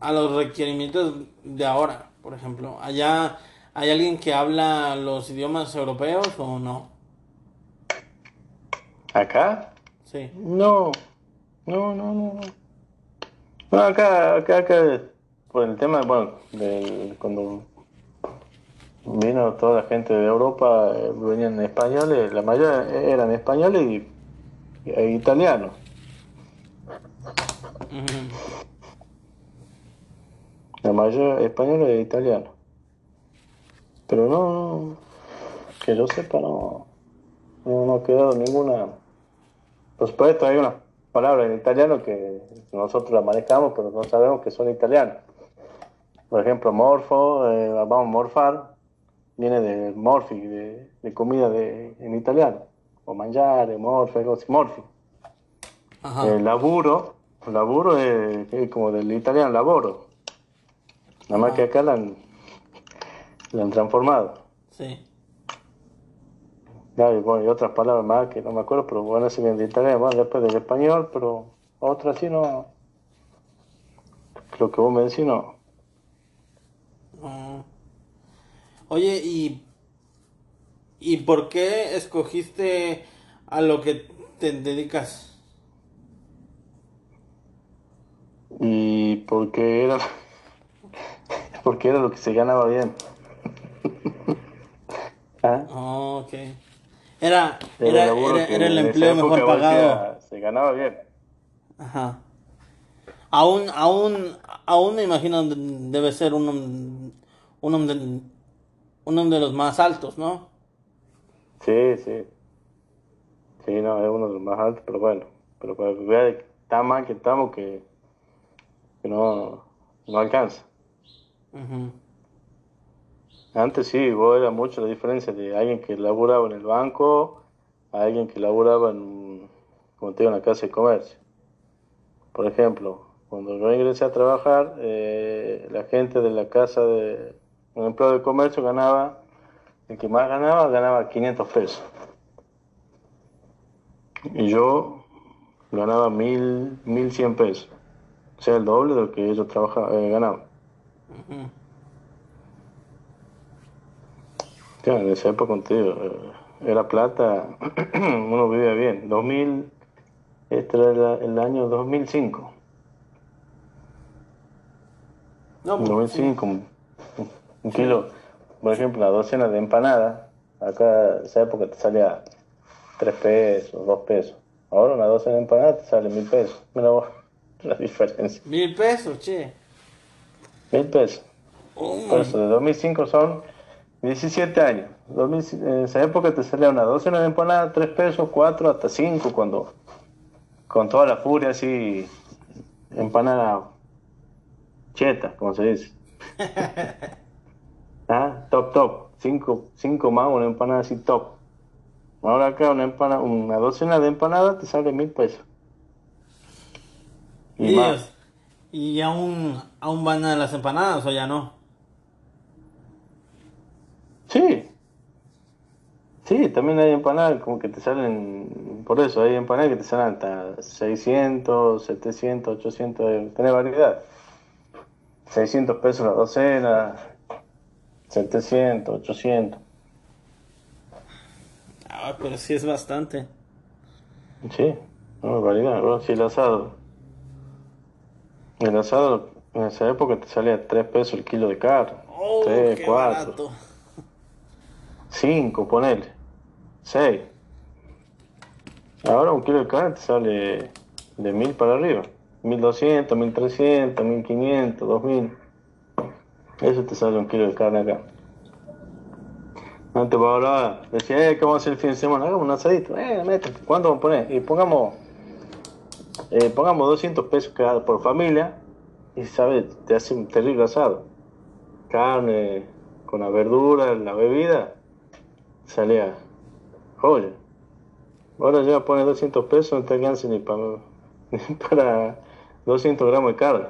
a los requerimientos de ahora? Por ejemplo, allá hay alguien que habla los idiomas europeos o no? ¿Acá? Sí. No, no, no, no. no. No, acá, acá, acá, por el tema, bueno, del, cuando vino toda la gente de Europa, eh, venían españoles, la mayoría eran españoles y, e italianos. La mayoría españoles e italianos. Pero no, que yo sepa, no, no, no ha quedado ninguna. Por supuesto, hay unas palabras en italiano que nosotros las manejamos, pero no sabemos que son italianas. Por ejemplo, morfo, eh, vamos a morfar, viene de morfi, de, de comida de, en italiano. O mangiare, morfe, morfi. El laburo, laburo es, es como del italiano laboro. Nada más que acá la han, la han transformado. Sí. Y, bueno, y otras palabras más que no me acuerdo, pero bueno, se vienen de italiano, bueno, después del español, pero otras sí no. Lo que vos me decís no. Ah. Oye, ¿y, ¿y por qué escogiste a lo que te dedicas? Y porque era. porque era lo que se ganaba bien. ¿Ah? Ok. Era, Era era, el empleo mejor pagado. Se ganaba bien. Ajá. Aún, aún, aún me imagino de- debe ser uno, uno, de, uno de los más altos, ¿no? Sí, sí. Sí, no, es uno de los más altos, pero bueno. Pero para que vea que está mal que estamos, que, que no, no alcanza. Ujú. Antes sí, vos era mucho la diferencia de alguien que laburaba en el banco a alguien que laburaba en, como te digo, en la casa de comercio. Por ejemplo, cuando yo ingresé a trabajar, eh, la gente de la casa de un empleado de comercio ganaba, el que más ganaba, ganaba 500 pesos. Y yo ganaba mil, 1100 pesos. O sea, el doble de lo que ellos trabajaba, eh, ganaban. Claro, en esa época contigo, eh, era plata, uno vivía bien. 2000, este era el, año 2005. No, En pues, 2005, un, un kilo, por ejemplo, una docena de empanadas, acá en esa época te salía 3 pesos, 2 pesos. Ahora una docena de empanadas te sale 1000 pesos. Mira vos, la diferencia. Mil pesos, che. 1000 pesos. Oh, Por eso, de 2005 son 17 años. 2000 en esa época te salía una docena de empanadas, 3 pesos, 4, hasta 5, cuando con toda la furia así, empanada cheta, como se dice. ah, top, top. Cinco, cinco más, una empanada así top. Ahora acá una empanada, una docena de empanadas te sale mil pesos. Y, más. ¿Y aún, aún van a las empanadas o ya no? Sí. Sí, también hay empanadas como que te salen, por eso hay empanadas que te salen hasta 600, 700, 800, tenés variedad. 600 pesos la docena, 700, 800. Ah, pero sí es bastante. Sí, no variedad. Bueno, sí, el asado. El asado en esa época te salía 3 pesos el kilo de carne. Oh, 3, 4. 5, ponele. 6. Ahora un kilo de carne te sale de 1000 para arriba. 1200, 1300, 1500, 2000. Eso te sale un kilo de carne acá. Antes para ahora decía, eh, ¿qué a hacer el fin de semana? Hagamos un asadito. Eh, métete. ¿Cuánto vamos a poner? Y pongamos, eh, pongamos 200 pesos cada por familia. Y sabes, te hace un terrible asado. Carne, con la verdura, la bebida. Salía joya. Ahora ya pone 200 pesos, no te alcanza ni para, ni para 200 gramos de carne.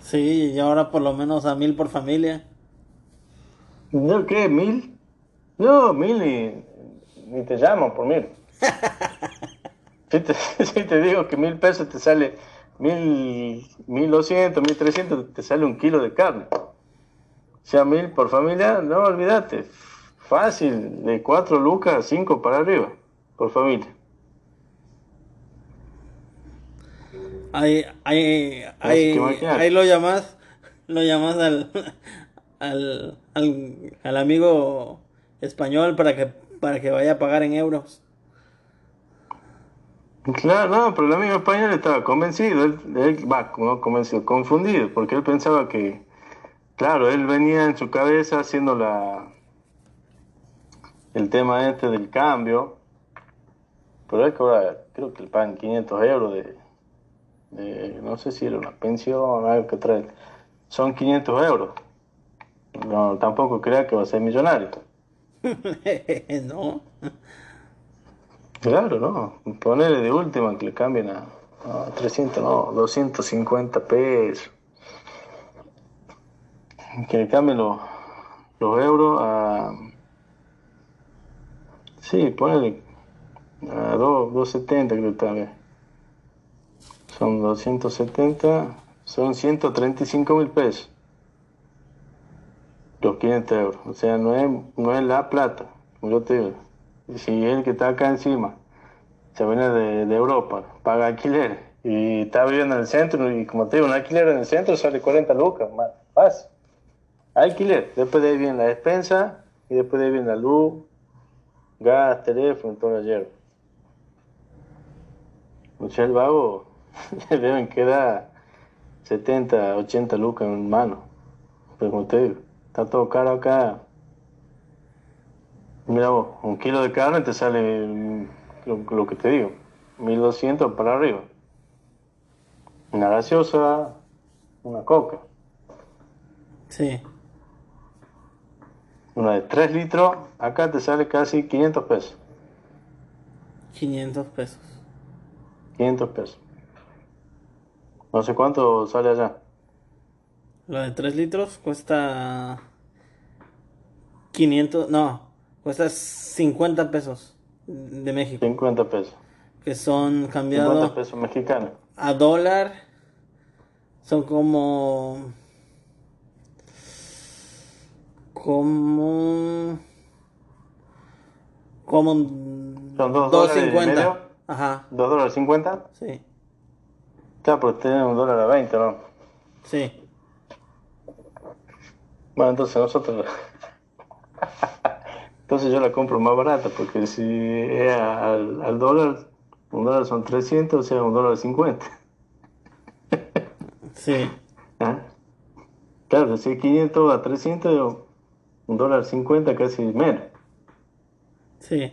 Sí, y ahora por lo menos a mil por familia. ¿No qué? ¿Mil? No, mil y, ni te llamo por mil. si, te, digo que mil pesos te sale mil, mil doscientos, mil trescientos, te sale un kilo de carne. O sea, mil por familia, no olvídate. Fácil, de cuatro lucas, cinco para arriba, por familia. Ahí, ahí, ahí, ahí lo llamas, lo llamas al, al, al, amigo español para que, para que vaya a pagar en euros. Claro, no, pero el amigo español estaba convencido, él, va, no convencido, confundido, porque él pensaba que, claro, él venía en su cabeza haciendo la el tema este del cambio, pero es que ahora creo que le pagan 500 euros de, no sé si era una pensión o algo que trae, son 500 euros. No, tampoco crea que va a ser millonario. no. Claro, no. Ponele de última que le cambien a, 300, no, 250 pesos. Que le cambien los, los euros a. Sí, ponele a 2, 270 creo que. Son 270, son 135 mil pesos los 500 euros. O sea, no es, no es la plata, como yo te digo. Si el que está acá encima se viene de, Europa, paga alquiler y está viviendo en el centro, y como te digo, un alquiler en el centro sale 40 lucas, más fácil. Alquiler, después de ahí viene la despensa y después de ahí viene la luz, gas, teléfono, todo ayer. Sea, el vago le deben quedar 70, 80 lucas en mano. Pero como te digo, Está todo caro acá. Mira vos, un kilo de carne te sale mm, lo, que te digo, 1200 para arriba. Una gaseosa, una coca. Sí. Una de 3 litros, acá te sale casi 500 pesos. 500 pesos. 500 pesos. No sé cuánto sale allá. La de 3 litros cuesta 500, no, cuesta 50 pesos de México. 50 pesos. Que son cambiados 50 pesos mexicanos. A dólar son como como como son 2 dólares Ajá. ¿2 dólares 50? Sí. Claro, pues tiene un dólar a 20, ¿no? Sí. Bueno, entonces nosotros... entonces yo la compro más barata, porque si es al, dólar, un dólar son 300, o sea, un dólar 50. sí. ¿Ah? Claro, si es 500 a 300, un dólar 50 casi menos. Sí.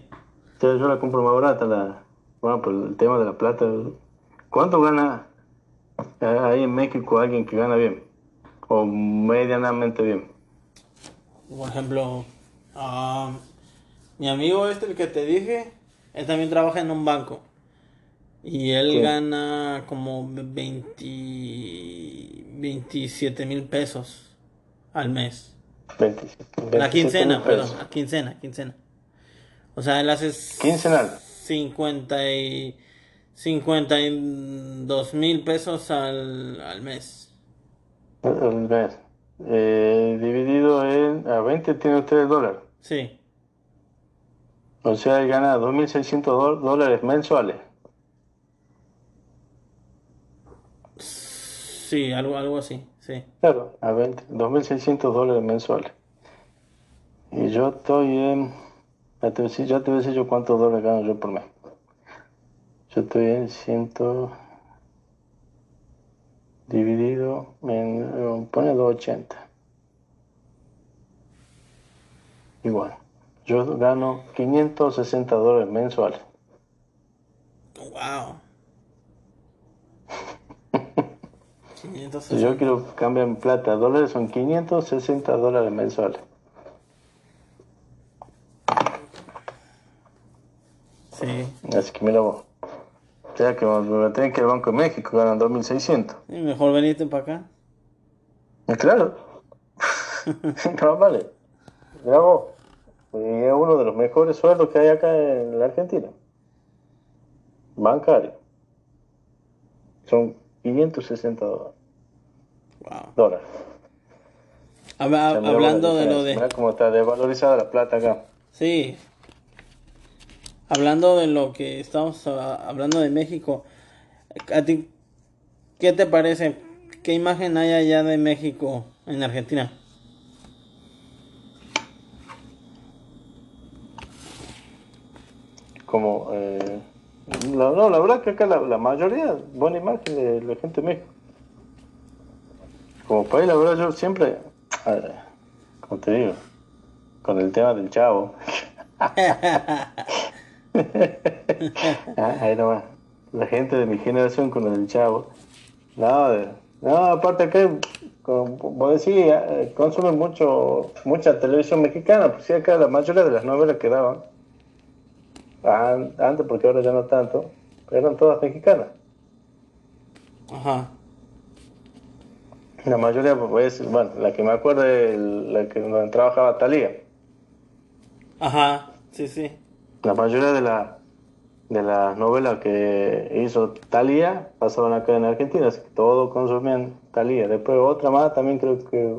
Entonces yo la compro más barata, la, bueno, por el tema de la plata. ¿Cuánto gana ahí en México alguien que gana bien? O medianamente bien. Por ejemplo, ah, mi amigo este, el que te dije, él también trabaja en un banco. Y él gana como 20, 27 mil pesos al mes. 27, la quincena, perdón, la quincena, quincena. O sea, él hace... Quincenal. 50 y... 52 mil pesos al, al mes. Al mes. Eh, dividido en... A 20 tiene usted el dólar. Sí. O sea, él gana 2.600 dólares mensuales. Sí, algo, algo así, sí. Claro, a 20, 2.600 dólares mensuales. Y yo estoy en... Ya te, ya te voy a decir yo cuántos dólares gano yo por mes. Yo estoy en 100... Dividido en... Pone 280. Igual. Yo gano 560 dólares mensuales. Wow. Si yo quiero cambiar en plata dólares, son 560 dólares mensuales. Sí. Así que mira vos. O sea que me tengo que al Banco de México, ganan 2.600. Y mejor venirte para acá. Claro. no, vale. Mira vos. Es uno de los mejores sueldos que hay acá en la Argentina. Bancario. Son 560 dólares. Wow. Dólares. hablando de lo de... Mira cómo está desvalorizada la plata acá. Sí. Hablando de lo que estamos hablando de México, ¿a ti qué te parece? ¿Qué imagen hay allá de México en Argentina? como eh, no la verdad que acá la, la, mayoría buena imagen de la gente de México. Como país la verdad yo siempre eh, como te digo con el tema del chavo. Ah, ahí nomás la gente de mi generación con el chavo. No, no aparte acá como vos decís, eh, consumen mucho mucha televisión mexicana pues sí acá la mayoría de las novelas que daban antes, porque ahora ya no tanto, eran todas mexicanas. Ajá. La mayoría, pues, bueno, la que me acuerdo es la que donde trabajaba Talía. Ajá, sí, sí. La mayoría de la de las novelas que hizo Talía pasaban acá en Argentina, así que todos consumían Talía. Después otra más, también creo que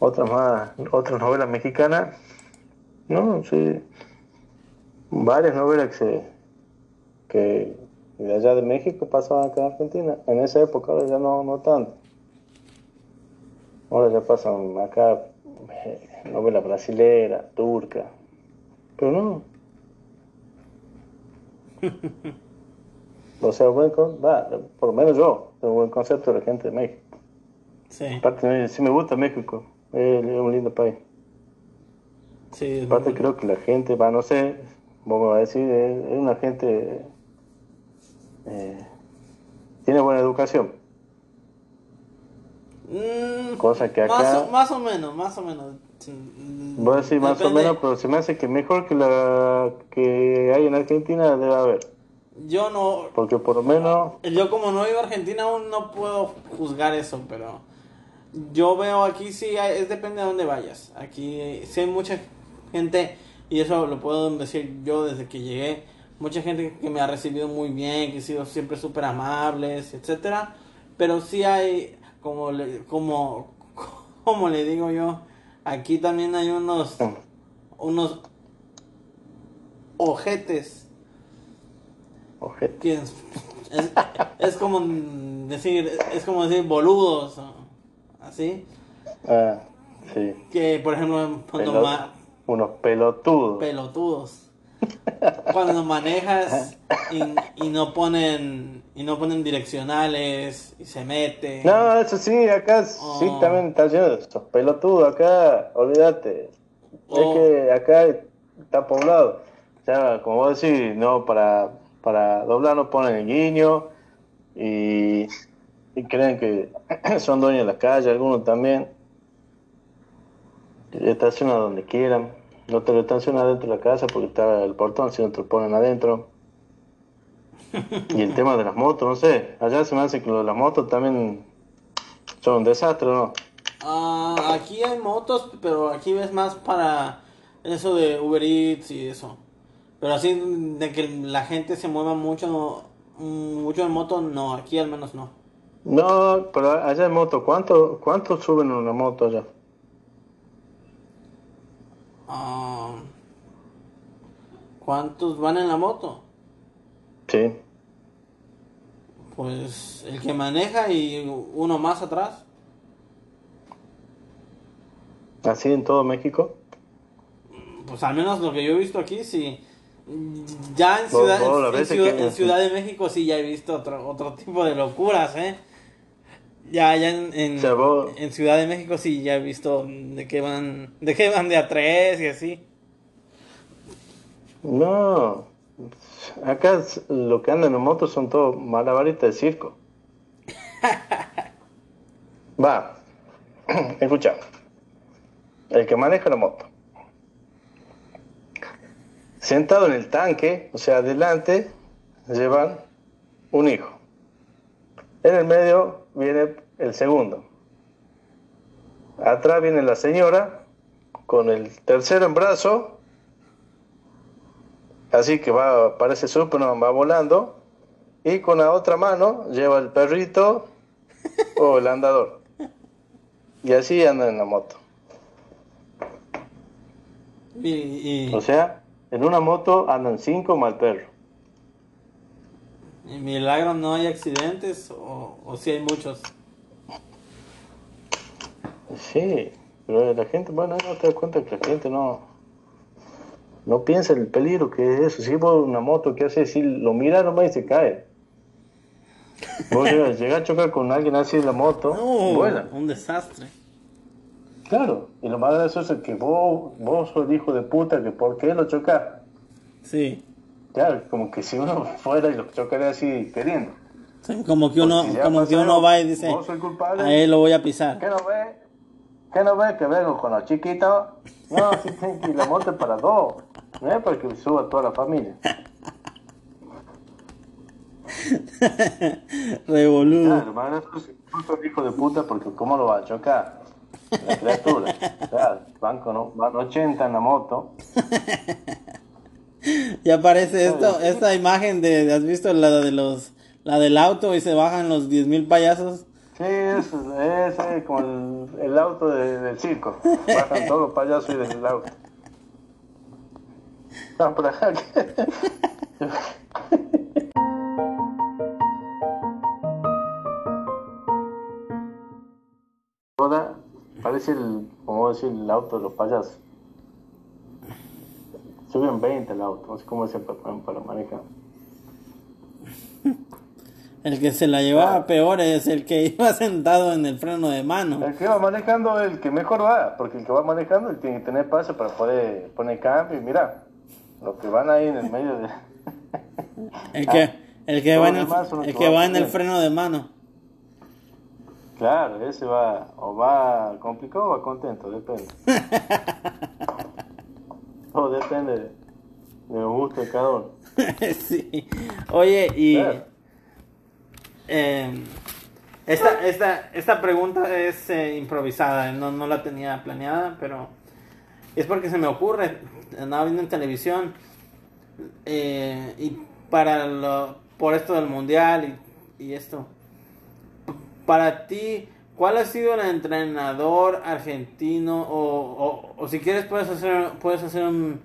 otra más, otras novelas mexicanas. No, sí varias novelas que, se, que de allá de México pasaban acá en Argentina. En esa época, ahora ya no, no tanto. Ahora ya pasan acá eh, novelas brasileras, turca. Pero no. o sea, buen va, por lo menos yo tengo un buen concepto de la gente de México. Sí. Aparte, sí me gusta México, es, un lindo país. Sí, Aparte, creo que la gente, va, no sé, vamos a decir, es, una gente, eh, tiene buena educación. Mm, Cosa que acá... Más o, menos, más o menos. Voy a decir más o menos, pero se me hace que mejor que la que hay en Argentina debe haber. Yo no... Porque por lo menos... Yo como no vivo a Argentina aún no puedo juzgar eso, pero... Yo veo aquí sí, es depende de dónde vayas. Aquí sí hay mucha gente y eso lo puedo decir yo desde que llegué. Mucha gente que me ha recibido muy bien, que he sido siempre súper amables, etcétera. Pero sí hay, como le, como, como le digo yo, aquí también hay unos, unos ojetes. Ojetes. es, como decir, es como decir boludos, así. Ah, sí. Que por ejemplo cuando, unos pelotudos. Pelotudos. Cuando manejas y, no ponen y no ponen direccionales y se meten. No, eso sí, acá sí oh. también está lleno de esos pelotudos acá, olvídate. Es oh. que acá está poblado. O sea, como vos decís, no, para, para doblar nos ponen el guiño y, y creen que son dueños de la calle, algunos también. Estacionan donde quieran. No te lo estacionan dentro de la casa porque está el portón, si no te lo ponen adentro. Y el tema de las motos, no sé. Allá se me hace que lo de las motos también son un desastre, ¿no? Ah, aquí hay motos, pero aquí ves más para eso de Uber Eats y eso. Pero así de que la gente se mueva mucho, mucho en moto, no, aquí al menos no. No, pero allá en moto, ¿cuánto, cuánto suben en una moto allá? Ah, ¿Cuántos van en la moto? Sí. Pues el que maneja y uno más atrás. ¿Así en todo México? Pues al menos lo que yo he visto aquí, sí. Ya en Ciudad, en, ciudad, en ciudad, de México sí ya he visto otro, otro tipo de locuras, ¿eh? Ya, ya en, en, en, Ciudad de México sí ya he visto de qué van, de qué van de a tres y así. No, acá lo que andan en moto son todos malabaritas de circo. Va, escucha, el que maneja la moto, sentado en el tanque, o sea, adelante, llevan un hijo. En el medio viene el segundo. Atrás viene la señora con el tercero en brazo. Así que va, parece Superman, va volando. Y con la otra mano lleva el perrito o el andador. Y así anda en la moto. O sea, en una moto andan cinco mal perro. ¿En Milagro no hay accidentes o, o sí hay muchos? Sí, pero la gente, bueno, no te das cuenta que la gente no, no piensa en el peligro que es eso. Si vos una moto, ¿qué hace? Si lo mira nomás y se cae. Vos llegas, a chocar con alguien así en la moto, no, un desastre. Claro, y lo más gracioso es que vos, vos sos el hijo de puta, que ¿por qué lo chocas? Sí. Claro, como que si uno fuera y lo chocaría así queriendo. como que uno, como que uno va y dice, a él lo voy a pisar. ¿Qué no ve? ¿Qué no ve que vengo con los chiquitos? No, si tienen que la moto para dos, no es para que suba toda la familia. Revoludo. Claro, hermano, es hijo de puta porque ¿cómo lo va a chocar? La criatura. Claro, van, con, van 80 en la moto. Y aparece esto, esta imagen de, ¿has visto la de los, la del auto y se bajan los 10.000 payasos? Sí, es, es, como el, auto del circo. Bajan todos los payasos y del auto. No, por acá. parece el, como decir, el auto de los payasos. Suben 20 el auto, no sé cómo se preparan para manejar. El que se la llevaba peor es el que iba sentado en el freno de mano. El que va manejando el que mejor va, porque el que va manejando él tiene que tener paso para poder poner cambio y mira, los que van ahí en el medio de... el que, el que va en el, el que va en el freno de mano. Claro, ese va, o va complicado o va contento, depende. O depende de gusto de cada uno. sí. Oye, y... Eh, esta, esta, esta pregunta es eh, improvisada, no, no la tenía planeada, pero es porque se me ocurre. Andaba viendo en televisión eh, y para lo, por esto del mundial y, y esto para ti, ¿cuál ha sido el entrenador argentino? O, o, si quieres puedes hacer, puedes hacer un,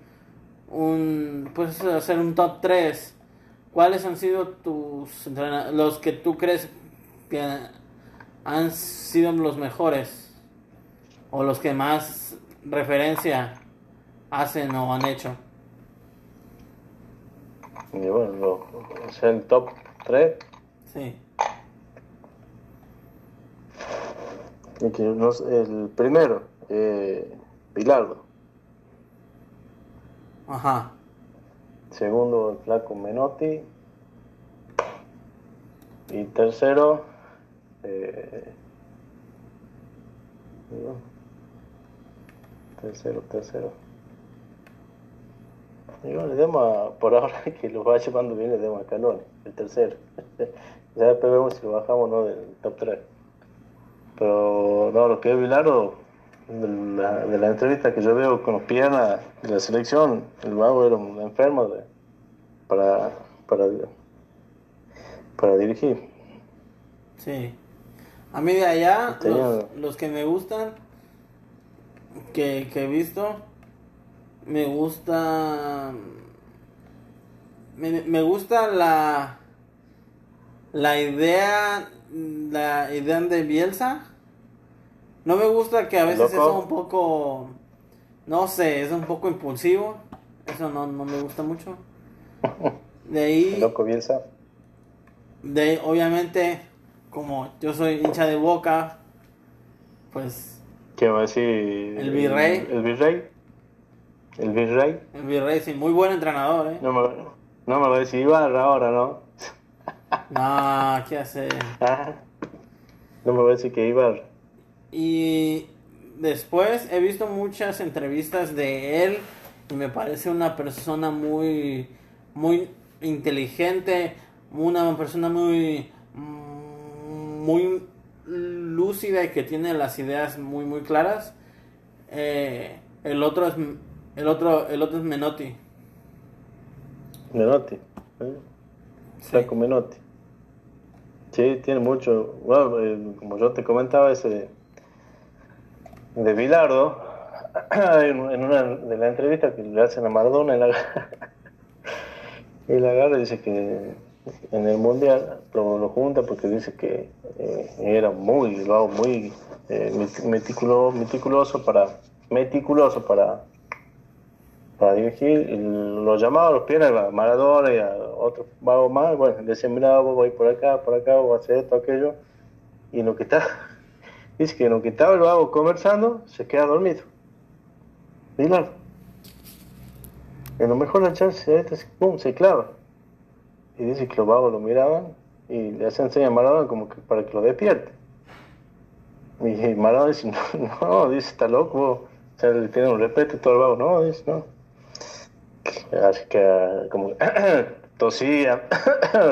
un, puedes hacer un top 3. ¿Cuáles han sido tus los que tú crees que han sido los mejores? O los que más referencia hacen o han hecho. Y bueno, o el top 3. Sí. El primero, eh, Pilardo. Ajá. Segundo, el flaco Menotti. Y tercero, Eh, no. Tercero, tercero. Y bueno, le demos a, por ahora que lo va llevando bien, le demos a Canone, el tercero. ya después vemos si lo bajamos o no del top 3. Pero no, lo que es Vilaro, de la, de la entrevista que yo veo con los piernas de la selección, el vago era un enfermo de, para, para, para dirigir. Sí. A mí de allá, los, los que me gustan, que, que he visto, me gusta... Me, me gusta la... La idea... La idea de Bielsa. No me gusta que a veces Loco. es un poco... No sé, es un poco impulsivo. Eso no, no me gusta mucho. De ahí... Loco Bielsa. De ahí, obviamente, como yo soy hincha de Boca, pues ¿Qué va a decir? El virrey. El, virrey. El virrey. el Virrey sí, muy buen entrenador, ¿eh? No me, no me va a decir Ibarra ahora, ¿no? No, ¿qué hace? Ah, no me va a decir que Ibarra. Y después he visto muchas entrevistas de él y me parece una persona muy, muy inteligente, una persona muy, muy lúcida y que tiene las ideas muy, muy claras. Eh, el otro es, el otro, el otro es Menotti. Menotti. ¿eh? Franco Menotti. Sí, tiene mucho. Bueno, eh, como yo te comentaba, ese de, Bilardo, en, una de las entrevistas que le hacen a Maradona, él agarra, él agarra y dice que en el mundial lo, lo junta porque dice que eh, era muy, lo muy eh, met- meticulo- meticuloso para meticuloso para para dirigir, y lo llamaba a los pies a Maradona y a otros vagos más, bueno, le decían, mira, voy por acá, por acá, voy a hacer esto, aquello, y en lo que está, dice que lo que estaba el vago conversando, se queda dormido. Claro, en lo mejor la chance, este, pum, se clava. Y dice que los vagos lo miraban y le hacen señas a Maradona como que para que lo despierte. Y Maradona dice, no, no, dice, está loco, vos". o sea, le tiene un respeto todo el vago, no, dice, no. Así que como tosía,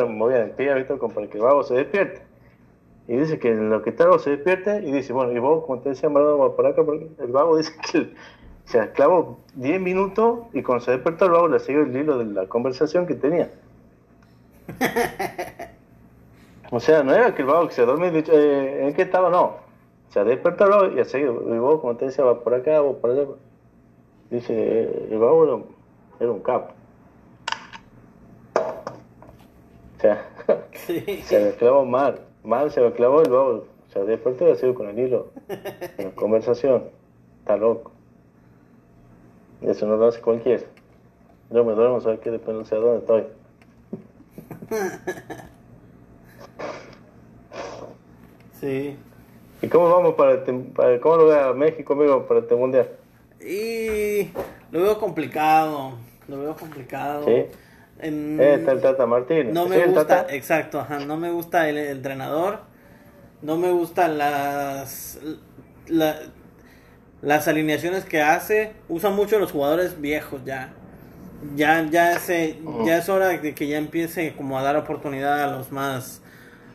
movía el pie, ¿viste? Como para que el vago se despierte. Y dice que en lo que vago se despierte y dice, bueno, y vos, como te decía Maradona, va por acá, por acá. el vago dice que se clavó 10 minutos y cuando se despertó el vago le siguió el hilo de la conversación que tenía. O sea, no era que el vago que se dormía y eh, ¿en qué estaba? No. Se despertó el vago y a seguir, y vos, como te decía, va por acá, vos por allá. Dice, eh, el vago era, un- era un capo. O sea, Sí. se le clavó mal, mal se le clavó el vago, se despertó y a seguir con el hilo de la conversación. Está loco. Eso no lo hace cualquiera. Yo me duermo, ¿sabes qué? Después no sé a dónde estoy. Sí. ¿Y cómo vamos para, este- para cómo lo ve a México, amigo, para este mundial? Y lo veo complicado. Lo veo complicado. Sí. En- Eh, está el Tata Martínez. no ¿Sí, me gusta, Tata? exacto, ajá, no me gusta el, entrenador. No me gustan las la- las alineaciones que hace. Usa mucho los jugadores viejos ya. Ya ya se ya es hora de que ya empiece como a dar oportunidad a los más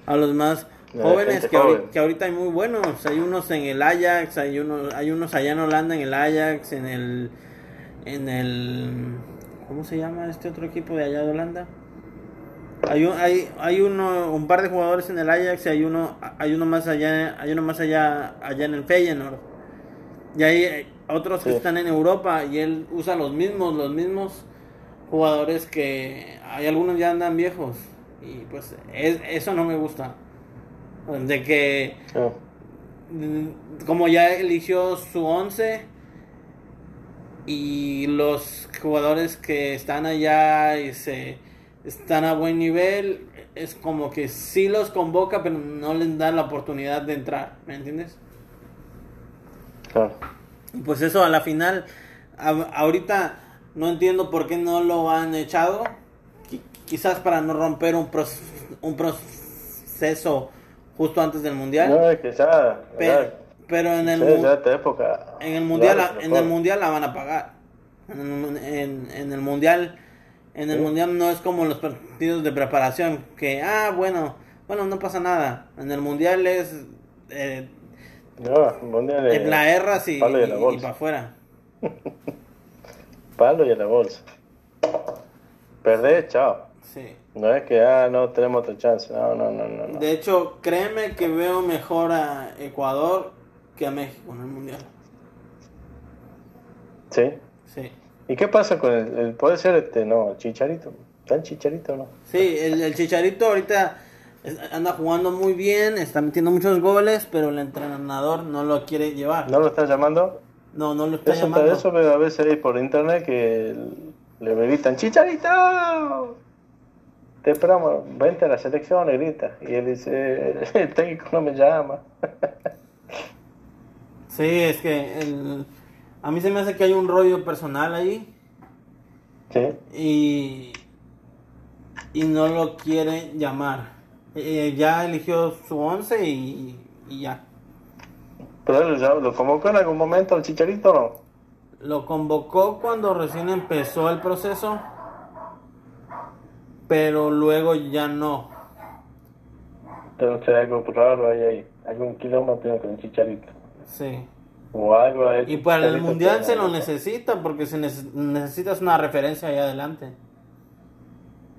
a los más jóvenes que, que ahorita hay muy buenos. Hay unos en el Ajax, hay unos hay unos allá en Holanda en el Ajax, en el en el ¿cómo se llama este otro equipo de allá de Holanda? Hay un, hay, hay uno, un par de jugadores en el Ajax y hay uno, hay uno más allá, hay uno más allá, allá en el Feyenoord. Y hay eh, otros que están en Europa y él usa los mismos, los mismos jugadores que hay algunos ya andan viejos y pues es- eso no me gusta. De que Ah, como ya eligió su 11 y los jugadores que están allá y se están a buen nivel es como que sí los convoca pero no les da la oportunidad de entrar ¿me entiendes? claro. Pues eso a la final a- ahorita no entiendo por qué no lo han echado Qui- quizás para no romper un, pros- un proceso justo antes del mundial. No, es que ya. pero, pero en el sí, mu- ya esta época. en el mundial en el mundial la van a pagar. En el, en- en el mundial en el Sí. mundial no es como los partidos de preparación que ah bueno bueno no pasa nada. En el mundial es eh, No, mundial de- en la erras y, palo y la y, bolsa. para afuera. Palo y a la bolsa. Perdés, chao. Sí. No es que, ah, no tenemos otra chance. No, no, no, no. no. De hecho, créeme que veo mejor a Ecuador que a México en el mundial. ¿Sí? Sí. ¿Y qué pasa con el, el- puede ser este, no, el chicharito? ¿Está en chicharito o no? Sí, el, el Chicharito ahorita anda jugando muy bien, está metiendo muchos goles, pero el entrenador no lo quiere llevar. ¿No lo están llamando? No, no lo está Eso, llamando. eso veo a veces ahí por internet que le gritan, ¡Chicharito! Te esperamos, vente a la selección, le grita. Y él dice, el técnico no me llama. Sí, es que el- a mí se me hace que hay un rollo personal ahí sí, y, y no lo quiere llamar. Eh, ya eligió su once y, y ya. pero ya lo convocó en algún momento al Chicharito o no. Lo convocó cuando recién empezó el proceso, pero luego ya no. Entonces algo raro ahí, ahí, algún kilómetro con el Chicharito. Sí. O algo ahí. Y para el mundial que- se lo necesita porque se neces- necesitas una referencia ahí adelante.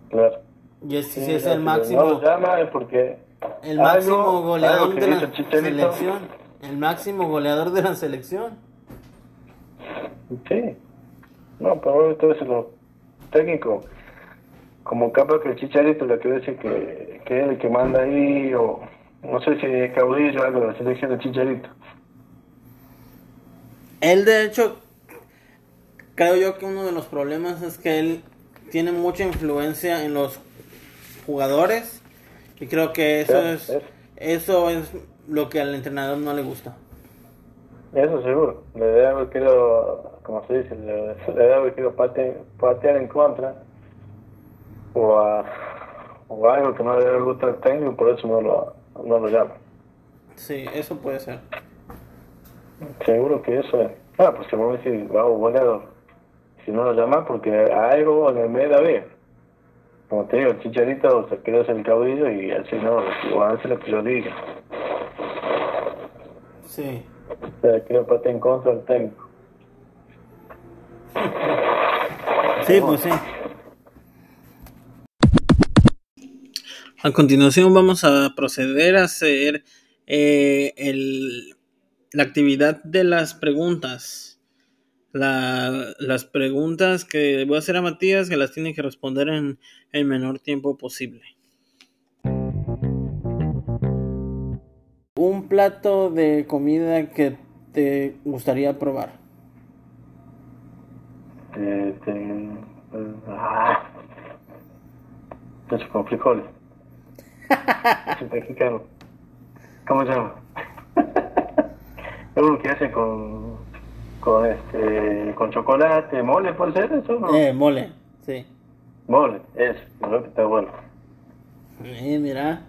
Claro. Y es, si es el máximo, No lo llama es porque. el algo- máximo goleador algo que de la selección. El máximo goleador de la selección. Sí. No, pero entonces los técnicos, como capaz que el Chicharito le quiere decir que, que es el que manda ahí, o no sé si es caudillo o algo de la selección del Chicharito. Él de hecho, creo yo que uno de los problemas es que él tiene mucha influencia en los jugadores y creo que eso Sí, es eso es lo que al entrenador no le gusta. Eso seguro. Le debe haber querido, como se dice, le, le debe haber querido pate- patear en contra, o, a, o algo que no le debe gustar al técnico, por eso no lo, no lo llama. Sí, eso puede ser. Seguro que eso es. Ah, pues se me decir, vamos. Si no lo llaman, porque algo en el medio había. Como te digo, el chicharito se quiere ser el caudillo y así no, o hace lo que yo diga. Sí. Se quiere patear en contra del técnico. Sí, pues sí. A continuación vamos a proceder a hacer eh, el, la actividad de las preguntas. La- las preguntas que voy a hacer a Matías que las tiene que responder en el menor tiempo posible. Un plato de comida que te gustaría probar. Este, ah, eso con frijoles. Es mexicano. ¿Cómo se llama? Uno que hace con, con este, con chocolate, mole, ¿puede ser eso? No? Eh, mole, sí. Mole, eso, creo que está bueno. Eh, mira,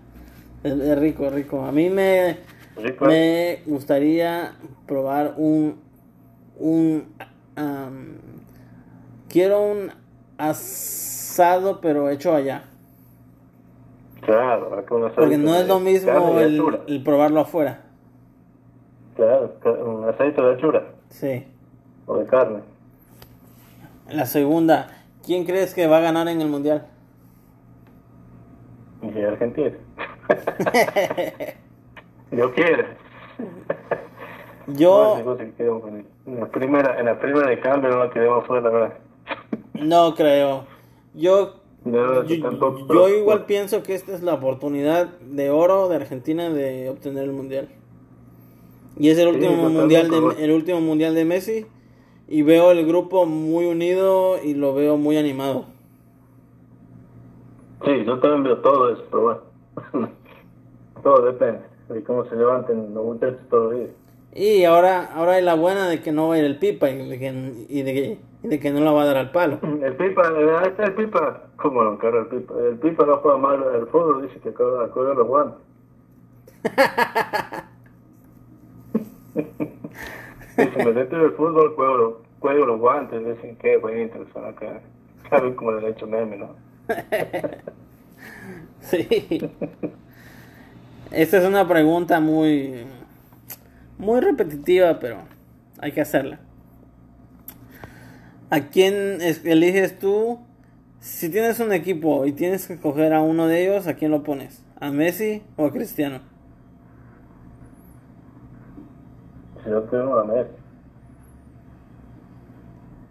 es, es rico, rico. A mí me, Rico. me gustaría probar un, un, am, quiero un asado pero hecho allá. Claro, acá un aceite Porque no es lo mismo el probarlo afuera. Claro, un aceite de achura Sí. o de carne. La segunda, ¿quién crees que va a ganar en el mundial? Y Argentina. Yo quiero. Yo No. En la primera, en la primera de cambio no la quedemos fuera, la verdad. no creo. Yo No, yo, yo igual pienso que esta es la oportunidad de oro de Argentina de obtener el mundial. Y es el último mundial de el último mundial de Messi y veo el grupo muy unido y lo veo muy animado. Sí, yo también veo todo eso, pero bueno. todo depende de cómo se levanten los muchachos todos los días. Y ahora ahora hay la buena de que no va a ir el Pipa y de que, y de que, y de que no la va a dar al palo. El Pipa, eh, ahí está el Pipa. ¿Cómo no encarga el Pipa? El Pipa no juega mal el fútbol, dice que acaba de los guantes. me dentro del fútbol, cuelgo, cuelgo los guantes. Dicen que a interesar acá. Saben cómo le han hecho meme, ¿no? sí. Esta es una pregunta muy, muy repetitiva, pero hay que hacerla. ¿A quién eliges tú? Si tienes un equipo y tienes que escoger a uno de ellos, ¿a quién lo pones? ¿A Messi o a Cristiano? Si yo tengo a Messi.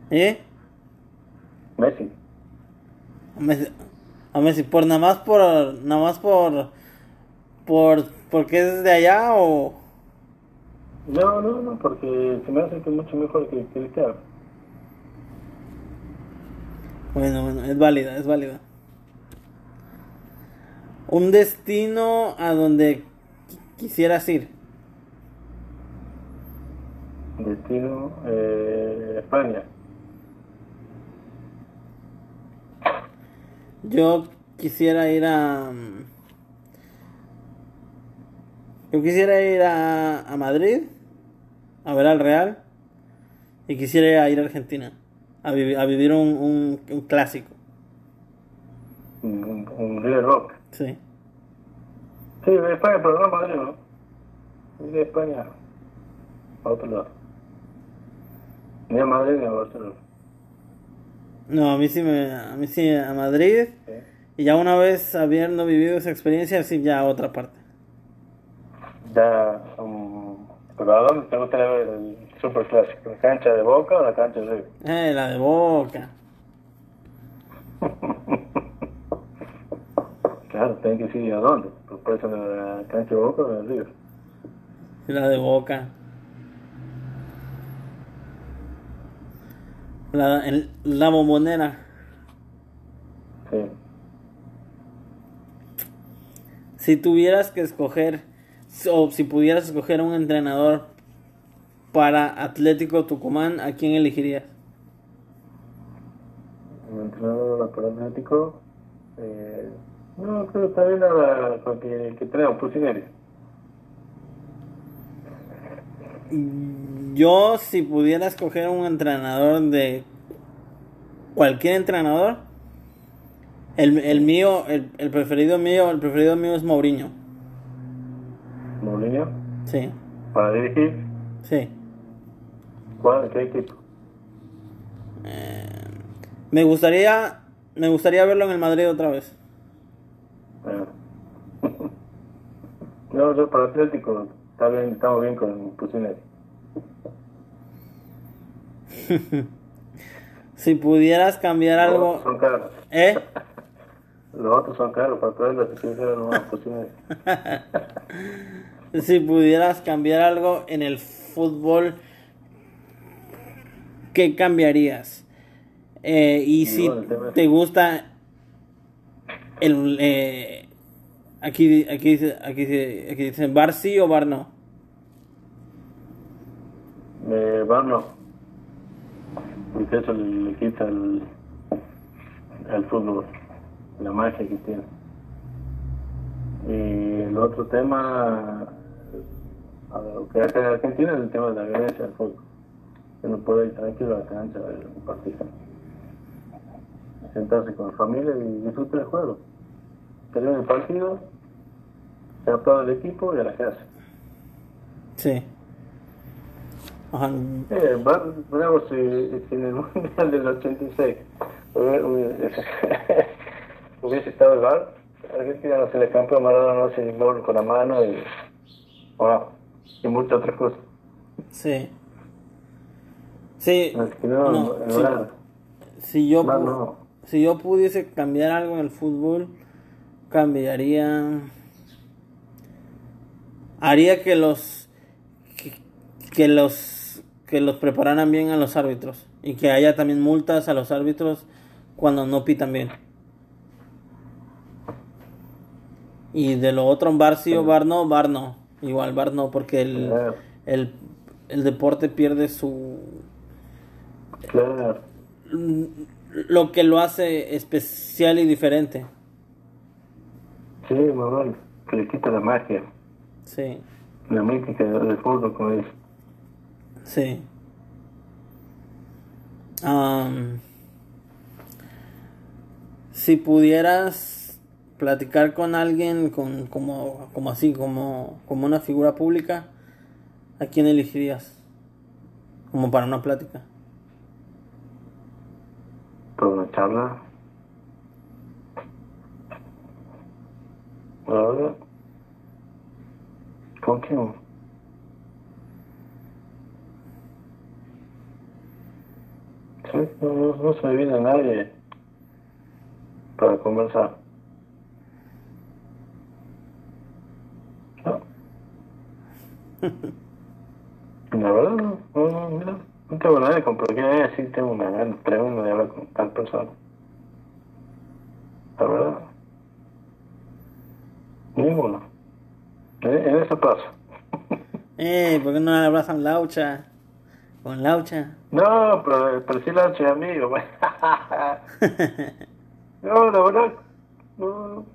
¿Eh? Messi. A Messi, a Messi por nada más por nada más por por porque es de allá o no no no porque se me hace que es mucho mejor que Cristiano bueno bueno es válida es válida un destino a donde quisieras ir destino eh, España yo quisiera ir a yo quisiera ir a, a Madrid a ver al Real y quisiera ir a Argentina a, vi- a vivir un, un, un clásico. un, un River Rock Sí. sí de España pero no Madrid no de España a otro lado ni a Madrid ni a Barcelona No, a mí sí me, a mí sí a Madrid ¿sí? y ya una vez habiendo vivido esa experiencia sí ya a otra parte. ya um, pero ¿a dónde te gustaría ver el super clásico? ¿la cancha de Boca o la cancha de River? Eh, la de Boca. Claro, tienen que decir a dónde. Pues la cancha de Boca o en el River. La de Boca. La, en- la bombonera. Sí. Si tuvieras que escoger, o si pudieras escoger un entrenador para Atlético Tucumán, ¿a quién elegirías? El entrenador para Atlético. Eh, no, creo que está bien la, con que, que tenemos, Pusineri. Yo, si pudiera escoger un entrenador de cualquier entrenador, el, el mío, el, el preferido mío, el preferido mío es Mourinho. Mourinho. Sí, Para dirigir. sí. ¿Cuál? ¿Qué equipo? Me gustaría, me gustaría verlo en el Madrid otra vez. Bueno. no, yo para Atlético. Está bien, estamos bien con Pusineri. Si pudieras cambiar Los algo, son caros. ¿eh? Los otros son caros. Para traerlos, si quieres no Pusineri. Si pudieras cambiar algo en el fútbol, ¿qué cambiaría?s Eh, y si bueno, te gusta el eh, aquí aquí aquí aquí dice bar sí o bar no. Eh, Barno. Porque eso le, quita el, el fútbol, la magia que tiene. Y el otro tema, a lo que hace en Argentina es el tema de la violencia del fútbol. Que no puede ir tranquilo a la cancha a ver un partido. Sentarse con la familia y disfrutar el juego. Termina el partido, se aplaude el equipo y a la casa. Sí. Ajá. Eh, bravo si, si en el Mundial del 86 hubiera- hubiese, estado el VAR, Argentina no se le campeó, Maradona no se gol con la mano y, wow, y muchas otras cosas. Sí. Sí. No. Si yo, no. si yo pudiese cambiar algo en el fútbol, cambiaría. Haría que los. Que, que los. Que los prepararan bien a los árbitros. Y que haya también multas a los árbitros cuando no pitan bien. Y de lo otro, bar sí o bar no, bar no. Igual, bar no, porque el, Claro, el, el deporte pierde su. claro. lo que lo hace especial y diferente. Sí, bueno, que le quita la magia. Sí. La mítica del fútbol, como dice. Sí. Am, si pudieras platicar con alguien con, como, como así, como, como una figura pública, ¿a quién elegirías? Como para una plática. Por una charla. Ahora, ¿Con quién? No, no, no se me viene nadie para conversar. No. La verdad, no, no, no, no tengo nadie con por qué sí tengo una gana tremenda de hablar con tal persona. La verdad, ninguno. En, en eso paso. Eh, ¿por qué no abrazan Laucha? Con Laucha. No, pero, pero sí la noche amigo. pues. no, la verdad, no.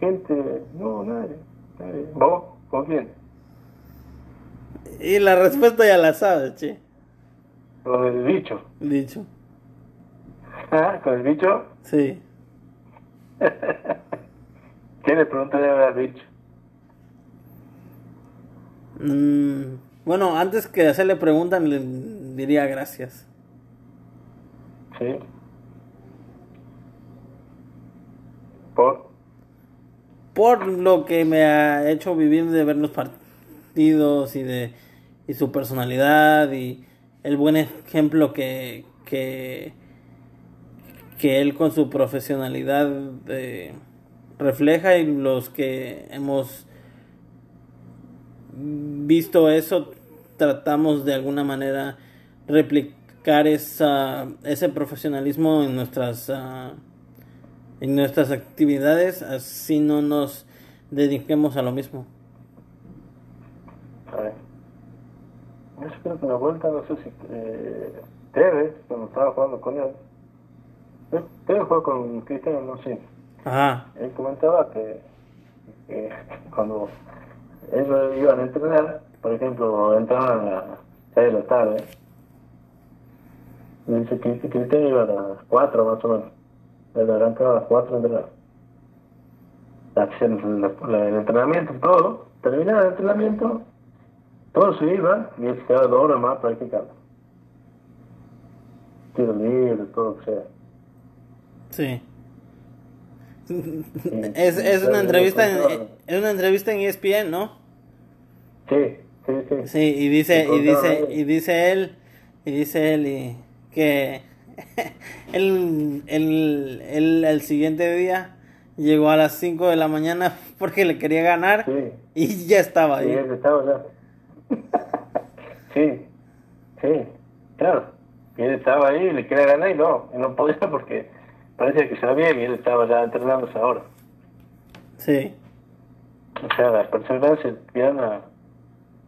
Gente, no, nadie. nadie. ¿Vos? ¿Con quién? Y la respuesta ya la sabes, che. Con el bicho. Dicho. ¿Ah? ¿Con el bicho? Sí. ¿Qué le preguntaría al bicho? Mm, bueno, antes que hacerle preguntas, le diría gracias. ¿Sí? ¿Por? Por lo que me ha hecho vivir de ver los partidos y de y su personalidad y el buen ejemplo que, que, que él con su profesionalidad eh, refleja y los que hemos visto eso tratamos de alguna manera replicar esa, ese profesionalismo en nuestras ah, en nuestras actividades así no nos dediquemos a lo mismo. Yo creo que una vuelta, no sé si eh, Tevez, cuando estaba jugando con él, eh, Tevez jugó con Cristiano, no sé. ajá Él comentaba que, que cuando ellos iban a entrenar, por ejemplo, entraban a las 6 de la tarde, y dice que Cristiano iba a las 4 más o menos. Él arrancaba a las 4 a entrenar. Hacían la- la- el entrenamiento, todo, terminaba el entrenamiento, todo se iba y él se quedaba dos horas más practicando. Tiro libre, todo lo que sea. sí es, es una entrevista en, es una entrevista en ESPN no Sí, sí, sí. Sí, y dice, y dice, y dice él, y dice él y que él, él, él el siguiente día llegó a las 5 de la mañana porque le quería ganar Sí. y ya estaba Sí, ahí. él estaba ya. sí, sí, claro. Él estaba ahí y le quería ganar y no, y no podía porque parecía que sabía y él estaba ya entrenándose ahora. Sí, O sea, la perseverancia piana,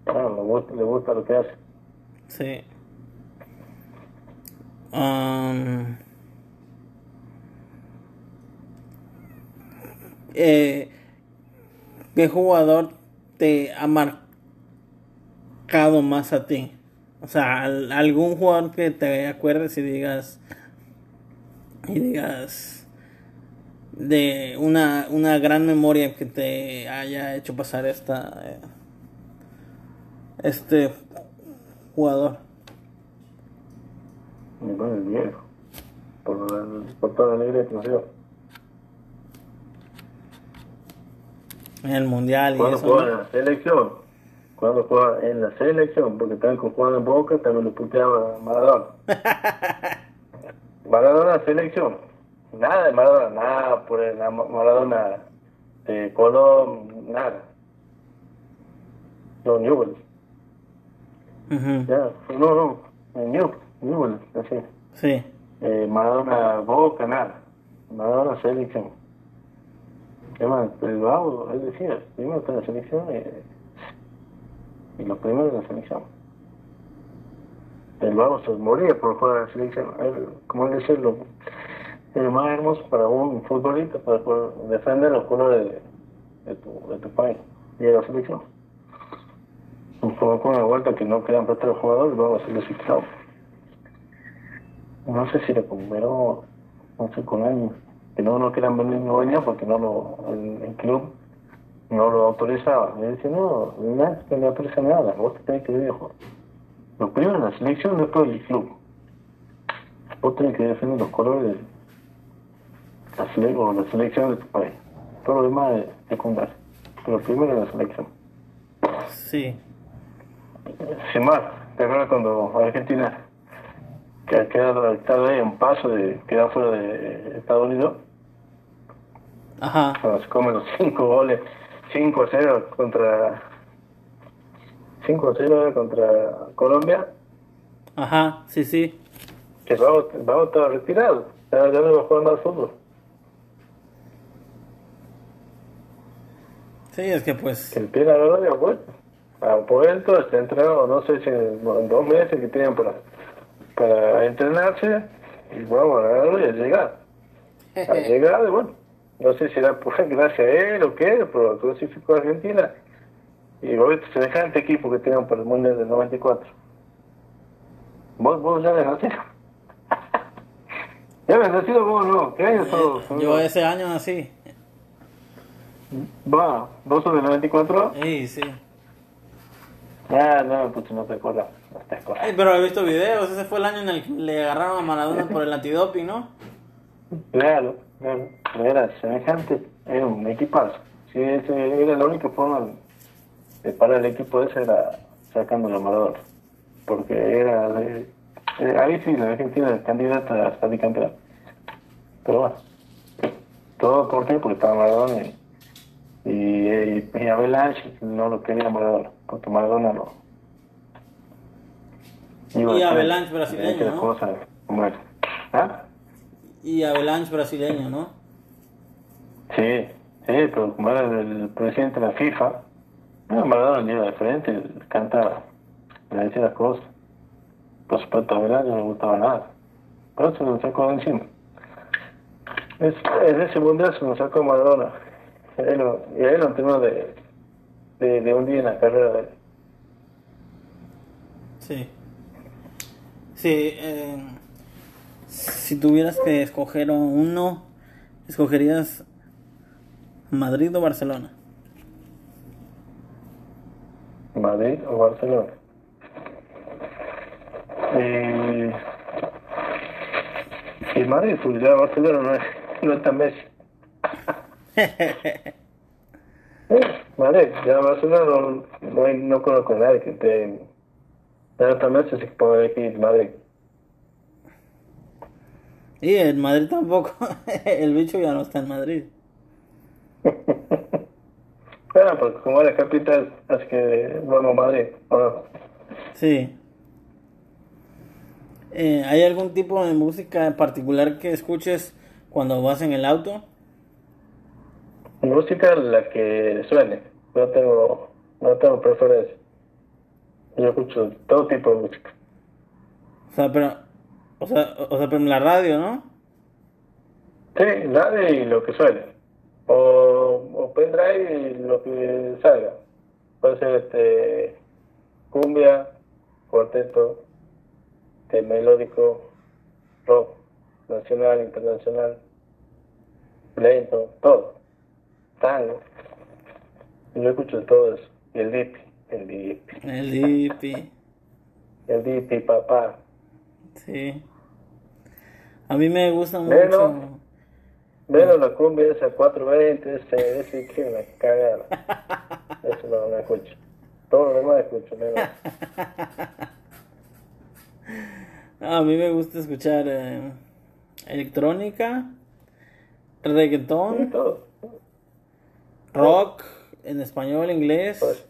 bueno, le gusta, le gusta lo que hace. sí. Um, eh, ¿Qué jugador te ha marcado más a ti? O sea, al- algún jugador que te acuerdes y digas y digas de una, una gran memoria que te haya hecho pasar esta eh, este jugador. Bueno, el viejo, por, toda la alegría que nos dio. En el mundial y Cuando eso. jugaba ¿no? en la selección, cuando jugaba en la selección, porque también con jugando en Boca también lo puteaba Maradona. Maradona selección, nada de Maradona, nada por el Ma- Maradona de Colón, nada. No, Newell, Ujú, ya, no, no, eh, Newell, Newell, así. Sí, Eh, Maradona Boca, nada. Maradona selección. ¿Qué más? El Babo, él decía, primero está en la selección eh, y lo primero en la selección. El Babo se moría por jugar a la selección. Él, como él decía, lo, es más hermoso para un futbolista para poder defender los colores de, de tu, de tu país. y a la selección. Con una vuelta que no quedan prestar los jugadores, vamos a ser designados. No sé si le comeró, no sé, con años, que no, no querían venir no venía porque no lo, el, el club no lo autorizaba. Y dice, no, no, que no autoriza nada, vos te tenés que a jugar. Lo primero la selección, después el club. Vos tenés que defender los colores de la, sele o la selección de tu país. Todo lo demás es secundario. Pero primero la selección. Sí. Sin más, ¿te acuerdas cuando Argentina que ha quedado estado ahí un paso de quedar fuera de Estados Unidos? Ajá. Cuando se come los cinco goles, 5 a 0 contra 5 a 0 contra Colombia, Ajá, sí, sí. que vamos, vamos todos retirados, ya, ya no va a jugar más fútbol. Sí, es que pues. Que el pie la verdad ya vuelto. A Puerto está entrenado, no sé si en, en dos meses que tienen para, para entrenarse, y vamos a agarrarlo y a llegar. A llegar, y bueno, no sé si era por gracias a él o qué, pero clasificó a Argentina. Y viste semejante equipo que tenían para el Mundial del 94. Vos, vos ya habías nacido. ya habías nacido vos, no. ¿Qué sos? Eh, Yo ese año nací. Va, vos sos del 94. Sí, sí. Ah, no, pues no te acuerdas. No te acuerdas. Ay, pero he visto videos. Ese fue el año en el que le agarraron a Maradona por el antidoping, ¿no? Claro, claro. Era semejante, era un equipazo. Sí, ese era la única forma de parar el equipo ese era sacando a Maradona. Porque era, de- eh, ahí sí, la Argentina era candidata a salir campeón. Pero bueno, todo por qué, porque estaba Maradona y, y, y Avalanche no lo quería Maradona, porque Maradona no. iba Y Avalanche brasileño, ¿no? ¿Ah? Y Avalanche brasileño, ¿no? Sí, sí, pero como era el presidente de la FIFA, no, Maradona iba de frente, cantaba, le decía las cosas. Por supuesto, a no le gustaba nada. Pero se lo sacó encima. Es, en ese mundial se lo sacó Maradona. Y él lo terminó de, de, de hundir en la carrera de él. Sí. Sí, eh, si tuvieras que escoger uno, ¿escogerías Madrid o Barcelona? Madrid o Barcelona. Eh, y Madrid, pues ya Barcelona no es, no es tan Messi. Eh, Madrid, ya Barcelona no, no, no conozco a nadie que esté ya no tan Messi, así que puedo elegir Madrid. Y en Madrid tampoco. El bicho ya no está en Madrid. Bueno, pues como era capital, así que vamos a Madrid. Bueno, Sí. Eh, ¿Hay algún tipo de música en particular que escuches cuando vas en el auto? música la que suene, no tengo, no tengo preferencia. Yo escucho todo tipo de música. O sea, pero, o sea, o sea, pero en la radio, ¿no? Sí, radio y lo que suene. O, o pendrive y lo que salga. Puede ser este cumbia, cuarteto, este, melódico, rock, nacional, internacional, lento, todo. Tango. Yo escucho todo eso. Y el dip, el dip, El hippie. el dip, papá. Sí. A mí me gusta Bueno. Menos la cumbia esa 420, ese, ese que me cagada. Eso no, no escucho. Todo lo demás escucho, menos. A mí me gusta escuchar eh, electrónica, reggaetón, rock en español, inglés, Pues,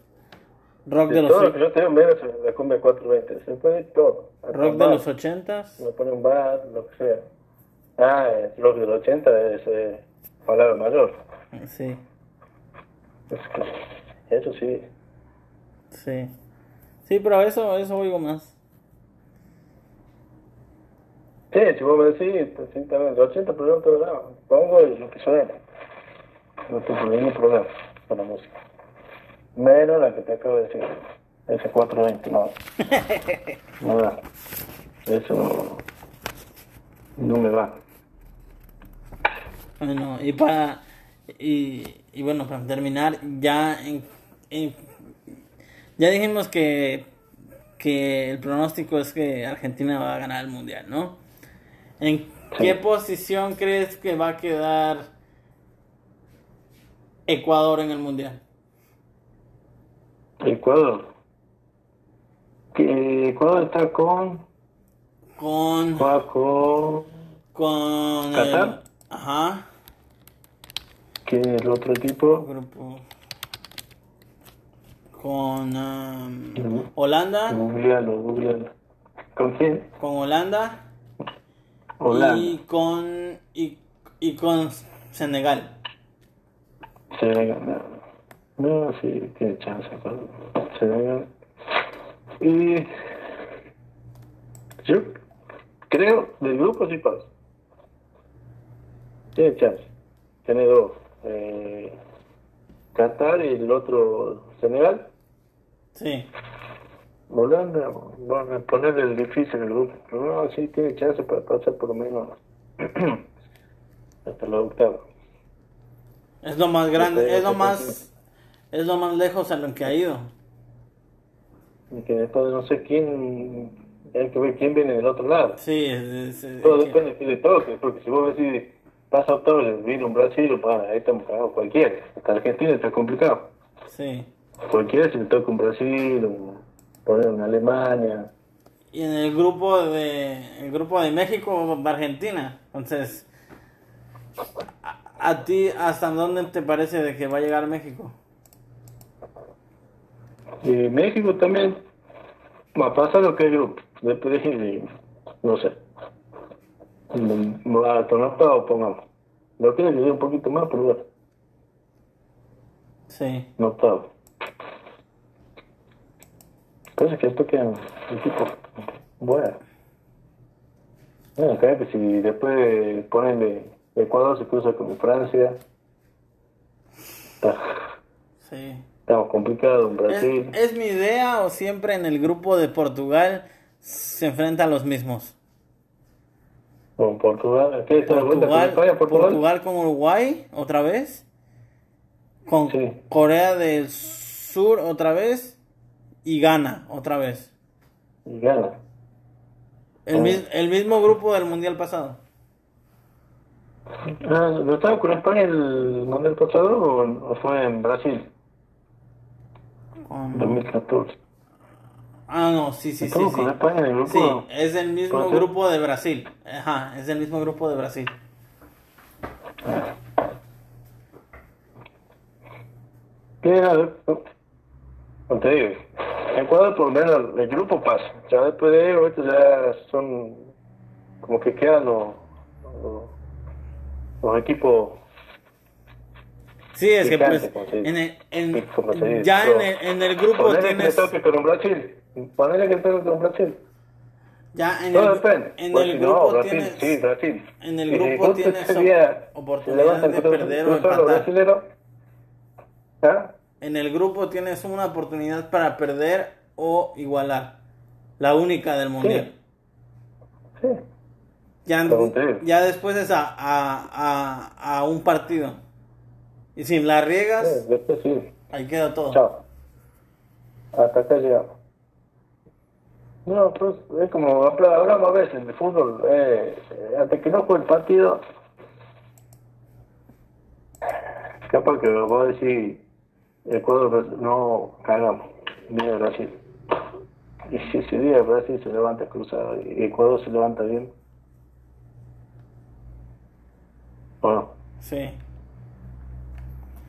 rock de de los todo lo que yo tengo, menos la cumbia 420. Se puede todo. Rock de bar, los ochentas. Me pone un bar, lo que sea. Ah, el rock de los 80 es eh, palabra mayor. Sí, eso sí. sí. Sí, pero eso, eso oigo más. Sí, si vos me decís, sí, también, de 80 pero no tengo nada. Pongo lo que suena. No tengo ningún problema con la música. Menos la que te acabo de decir. Ese 420, no. no da. Eso no me va. Bueno, y para. Y, y bueno, para terminar, ya en, en- ya dijimos que, que el pronóstico es que Argentina va a ganar el mundial, ¿no? ¿En qué Sí. posición crees que va a quedar Ecuador en el mundial? Ecuador. Que Ecuador está con. Con. Con. Con. ¿Qatar? Ajá. Que el otro equipo. Grupo. Con. um. Holanda. Googlealo, googlealo. ¿Con quién? Con Holanda. Holanda. Y con. Y, y con Senegal. Senegal. No, no, sí, tiene chance. con Senegal. Y. Yo creo, del grupo sí pasa. Tiene chance. Tiene dos. Eh, Qatar y el otro Senegal. Sí. Holanda, van a ponerle el difícil el grupo. Pero no, sí tiene chance para pasar por lo menos hasta la octava. Es lo más grande. Sí, Es lo sí, más. Es lo más lejos a lo que ha ido. Y que después no sé quién, hay que ver quién viene del otro lado. Sí, es, es- es- Todo que- depende de toque, porque si vos decís, pasa octavo, viene un Brasil, pues, ahí estamos cagados, cualquiera. Hasta Argentina está complicado. Sí. Cualquiera si le toca un Brasil, un, poner una Alemania. Y en el grupo de. El grupo de México Argentina. Entonces. A, a ti, ¿hasta dónde te parece de que va a llegar México? Y México también va a pasar lo que es grupo. Después, de- no sé. Va a tomar octavo, pongamos. Lo quiero que llegue un poquito más, pero bueno, Sí. no octavo. Entonces que esto queda equipo bueno. Bueno, creo que si después ponen de Ecuador se cruza con Francia, está- Sí. estamos complicados en ¿Es, Brasil. es mi idea o siempre en el grupo de Portugal se enfrentan los mismos? Con Portugal, ¿qué está Portugal, España, Portugal? Portugal con Uruguay otra vez. Con Sí. Corea del Sur otra vez. Y Ghana otra vez. Y gana. El, Oh. mis- el mismo grupo del mundial pasado. Ah, ¿No estaba con España el mundial pasado o, o fue en Brasil? Con- 2014. Ah, no, sí, sí, sí. ¿Estamos Sí, España en el grupo? Sí, es el mismo grupo de Brasil. Ajá, es el mismo grupo de Brasil. ¿Qué era? No te digo. Ecuador por lo menos el grupo pasa. Ya después de ello, estos ya son como que quedan los, los, los equipos Sí, es que pues como en el, en- como ya en el, en el grupo que tienes Brasil. Ponele que toque con Brasil. ya en Todo el, depende. en Pues el si grupo no, Brasil, tienes sí, Brasil. en el si grupo justo tienes ese día op- se oportunidades levantan de perder o empatar. ¿ah? En el grupo tienes una oportunidad para perder o igualar. La única del mundial. Sí. Ya, ya después es a, a, a, a un partido. Y si la riegas, Sí, después sí. ahí queda todo. Chao. Hasta acá llegamos. No, pues es como habla- hablamos a veces de fútbol. Eh, hasta que no juegue el partido, capaz que vos decís, Ecuador no cagamos, viene Brasil. Y si ese día Brasil se levanta cruzado y Ecuador se levanta bien, bueno, Sí.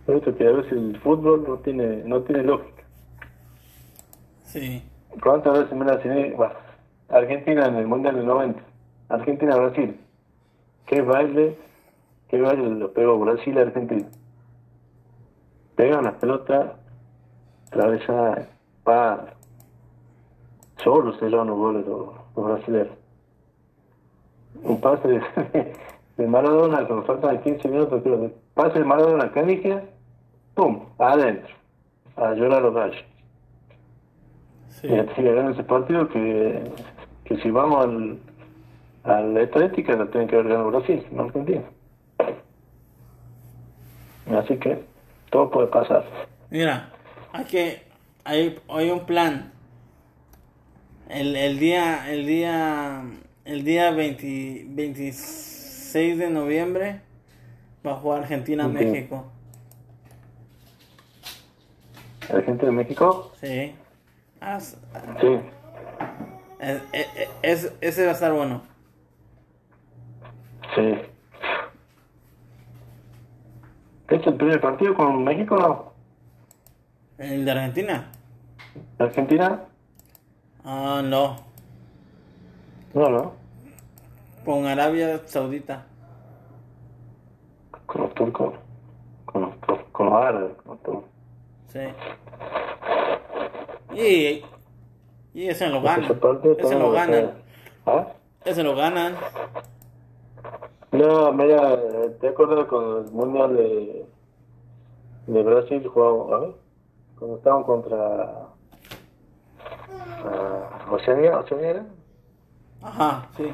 esto que a veces el fútbol no tiene, no tiene lógica. Sí. ¿Cuántas veces me la? Bueno, Argentina en el Mundial del 90. Argentina-Brasil. ¿Qué baile? ¿Qué baile lo pegó Brasil a Argentina? Pega una pelota, atravesada, pa. Solo se los goles los, los brasileños. Un pase de, de Maradona, cuando faltan 15 minutos, creo pase de Maradona a Canigia, ¡pum! Adentro. a llorar los gallos. Sí. Así ganar ese partido que, que si vamos al, a la estadística la tiene que haber ganado Brasil, no Argentina. Así que todo puede pasar. Mira, hay que hay, hay un plan. El, el día el día el día 20 26 de noviembre va a jugar Argentina. México. ¿La gente de México? Sí. As- Sí. es- es- es- ese va a estar bueno. Sí. ¿Este es el primer partido con México no? El de Argentina. ¿Argentina? Ah, no. No, no. Con Arabia Saudita. Con los turcos. Con los, con los árabes. Con todo. Sí. Y, y ese lo Ese ganan. Ese lo ganan. ¿Ah? Ese lo ganan. No, mira, eh, ¿te acuerdas con el Mundial de, de Brasil jugamos, ver, cuando estaban contra ah, Oceanía, Oceanía era? Ajá, sí.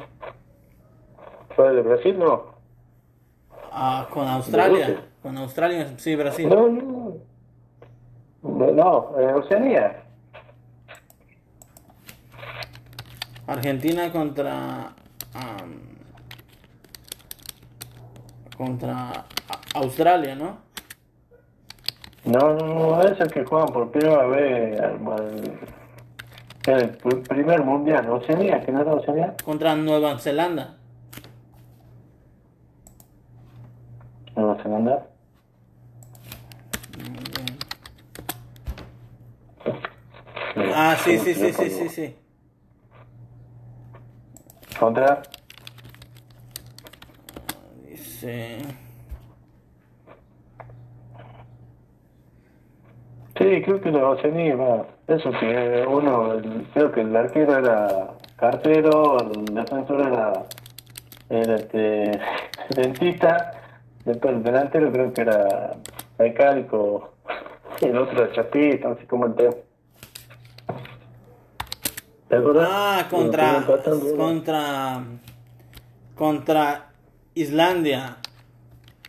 ¿Fue de Brasil? No. Ah, con Australia. Con Australia, sí, Brasil. No, no. No, no, eh, Oceanía. Argentina contra. am, contra Australia, ¿no? No, no, no, es el que juegan por primera vez el pr- primer mundial. Oceanía, ¿que no era Oceanía? Contra Nueva Zelanda. Nueva Zelanda. Ah, sí, sí, sí, sí, sí, sí. Contra. Dice. Sí, creo que la Oceanía va. Eso que uno, el- creo que el arquero era cartero, el defensor era, era este, dentista, después el delantero creo que era mecánico, el otro era chapista, así como el tema. ¿Te acuerdas? Ah, contra. ¿no? Contra. Contra Islandia.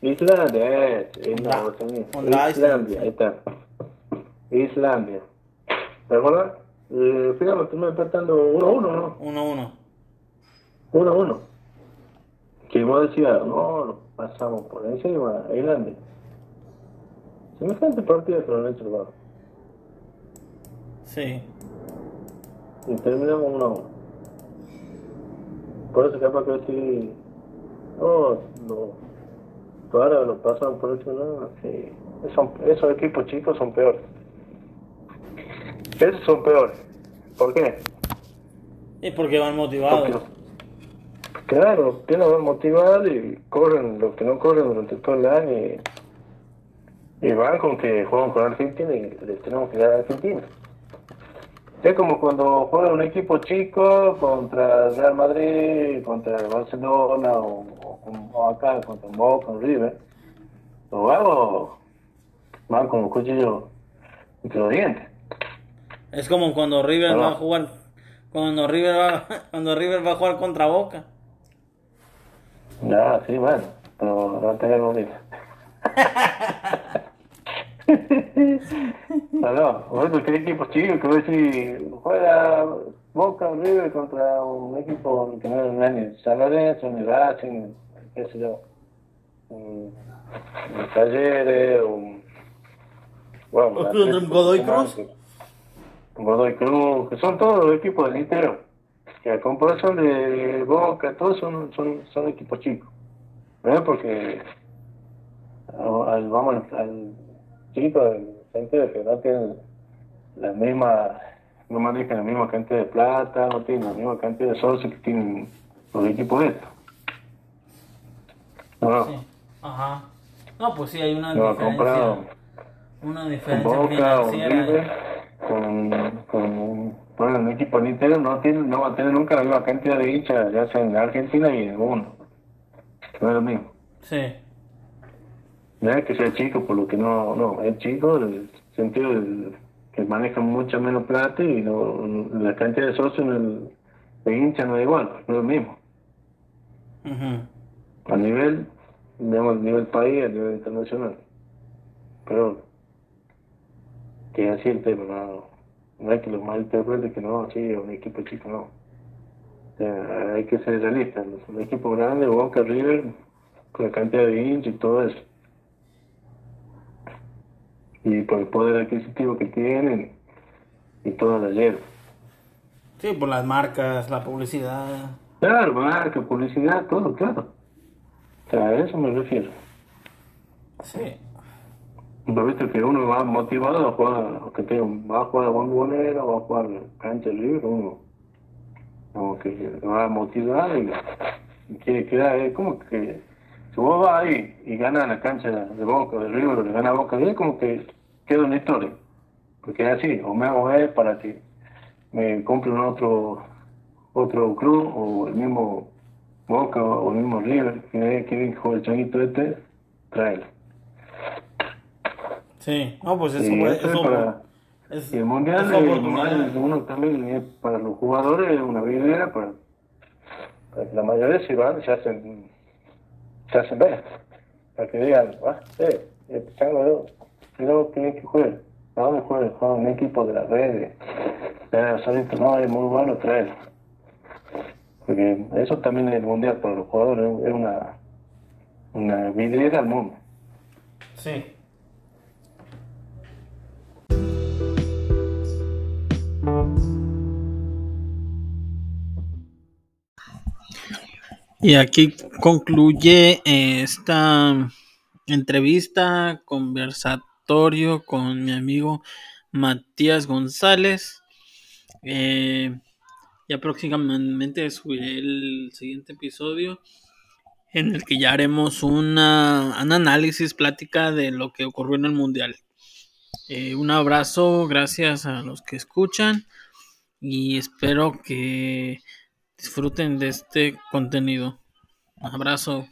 Islandia, es Contra- contra Islandia, ahí está. Islandia. ¿Te acuerdas? Eh, final lo terminó empatando 1-1, ¿no? 1-1. 1-1. Que vos decías, no, pasamos por encima Islandia. Semejante partido pero lo han hecho el Sí. Y terminamos 1-1. Por eso capaz que sí. Oh, lo, los árabes lo pasaron por otro lado. Sí. Son- esos equipos chicos son peores. Esos son peores. ¿Por qué? Y porque van motivados. Porque, claro, tienen que motivar y corren lo que no corren durante todo el año y, y van con que juegan con Argentina y les tenemos que dar a Argentina. Es como cuando juega un equipo chico contra el Real Madrid, contra el Barcelona o, o con- o acá contra Boca, con River. Los vagos van con un cuchillo entre los dientes. Es como cuando River Ah. va a jugar. Cuando River va, cuando River va a jugar contra Boca. Ya, sí, bueno, pero no bonito. no, no, que hay equipos chicos que ves si juega Boca o River contra un equipo que no es ni San Lorenzo, ni Racing, qué sé yo, un, un Talleres, un... Bueno, ¿O Atlético un Godoy Cruz? un Godoy Cruz, que son todos los equipos del interior. Que a comparación de Boca, todos son, son, son equipos chicos. ¿verdad? Porque al- vamos al, al chico, al gente que no tienen la misma, no manejan la misma cantidad de plata, no tienen la misma cantidad de socios que tienen los equipos estos. No, Sí. Ajá. No, pues sí, hay una no, diferencia. Una con diferencia Boca o financiera. River, con, con un, bueno, un equipo al interior, no, tiene, no va a tener nunca la misma cantidad de hinchas, ya sea en Argentina y en mundo. No es lo mismo. Sí. No es que sea chico, por lo que no, no, es chico, el- sentido que manejan mucha menos plata y la cantidad de socios en el, de hincha no es igual, no es lo mismo. A nivel, digamos, a nivel país, a nivel internacional. Pero, que así el tema, no, no hay que los malinterpreten que no, sí, un equipo chico, no. hay que ser realistas. Un equipo grande, Boca, River, con la cantidad de hinchas y todo eso y por el poder adquisitivo que tienen y todo la lleva. Sí, por las marcas, la publicidad. Claro, marca, publicidad, todo, claro. O sea, a eso me refiero. Sí. Pero visto que uno va motivado a jugar, que tenga, va a jugar a bombonera, va a jugar cancha libre, uno como que va motivado y, y quiere quedar, es como que si vos vas ahí y ganas la cancha de Boca, de River, le gana Boca, es como que queda una historia. Porque es así, o me hago ver para que me compren otro otro club, o el mismo Boca, o el mismo River, que quieren jugar el changuito este, tráelo. Sí, no, pues eso, es para, y el mundial, el mundial uno también es para los jugadores es una vidriera para, para que la mayoría se van, se hacen se hacen ver. Para que digan, ah, eh, el chango creo que que juegue. ¿A dónde juega? Juega un equipo de la red. Pero solito no, es muy bueno traer. Porque eso también es el mundial para los jugadores, es una, una vidriera al mundo. Sí. Y aquí concluye esta entrevista, conversatorio con mi amigo Matías González. Eh, ya próximamente subiré el siguiente episodio en el que ya haremos una, un análisis, plática de lo que ocurrió en el Mundial. Eh, un abrazo, gracias a los que escuchan y espero que disfruten de este contenido. Un abrazo.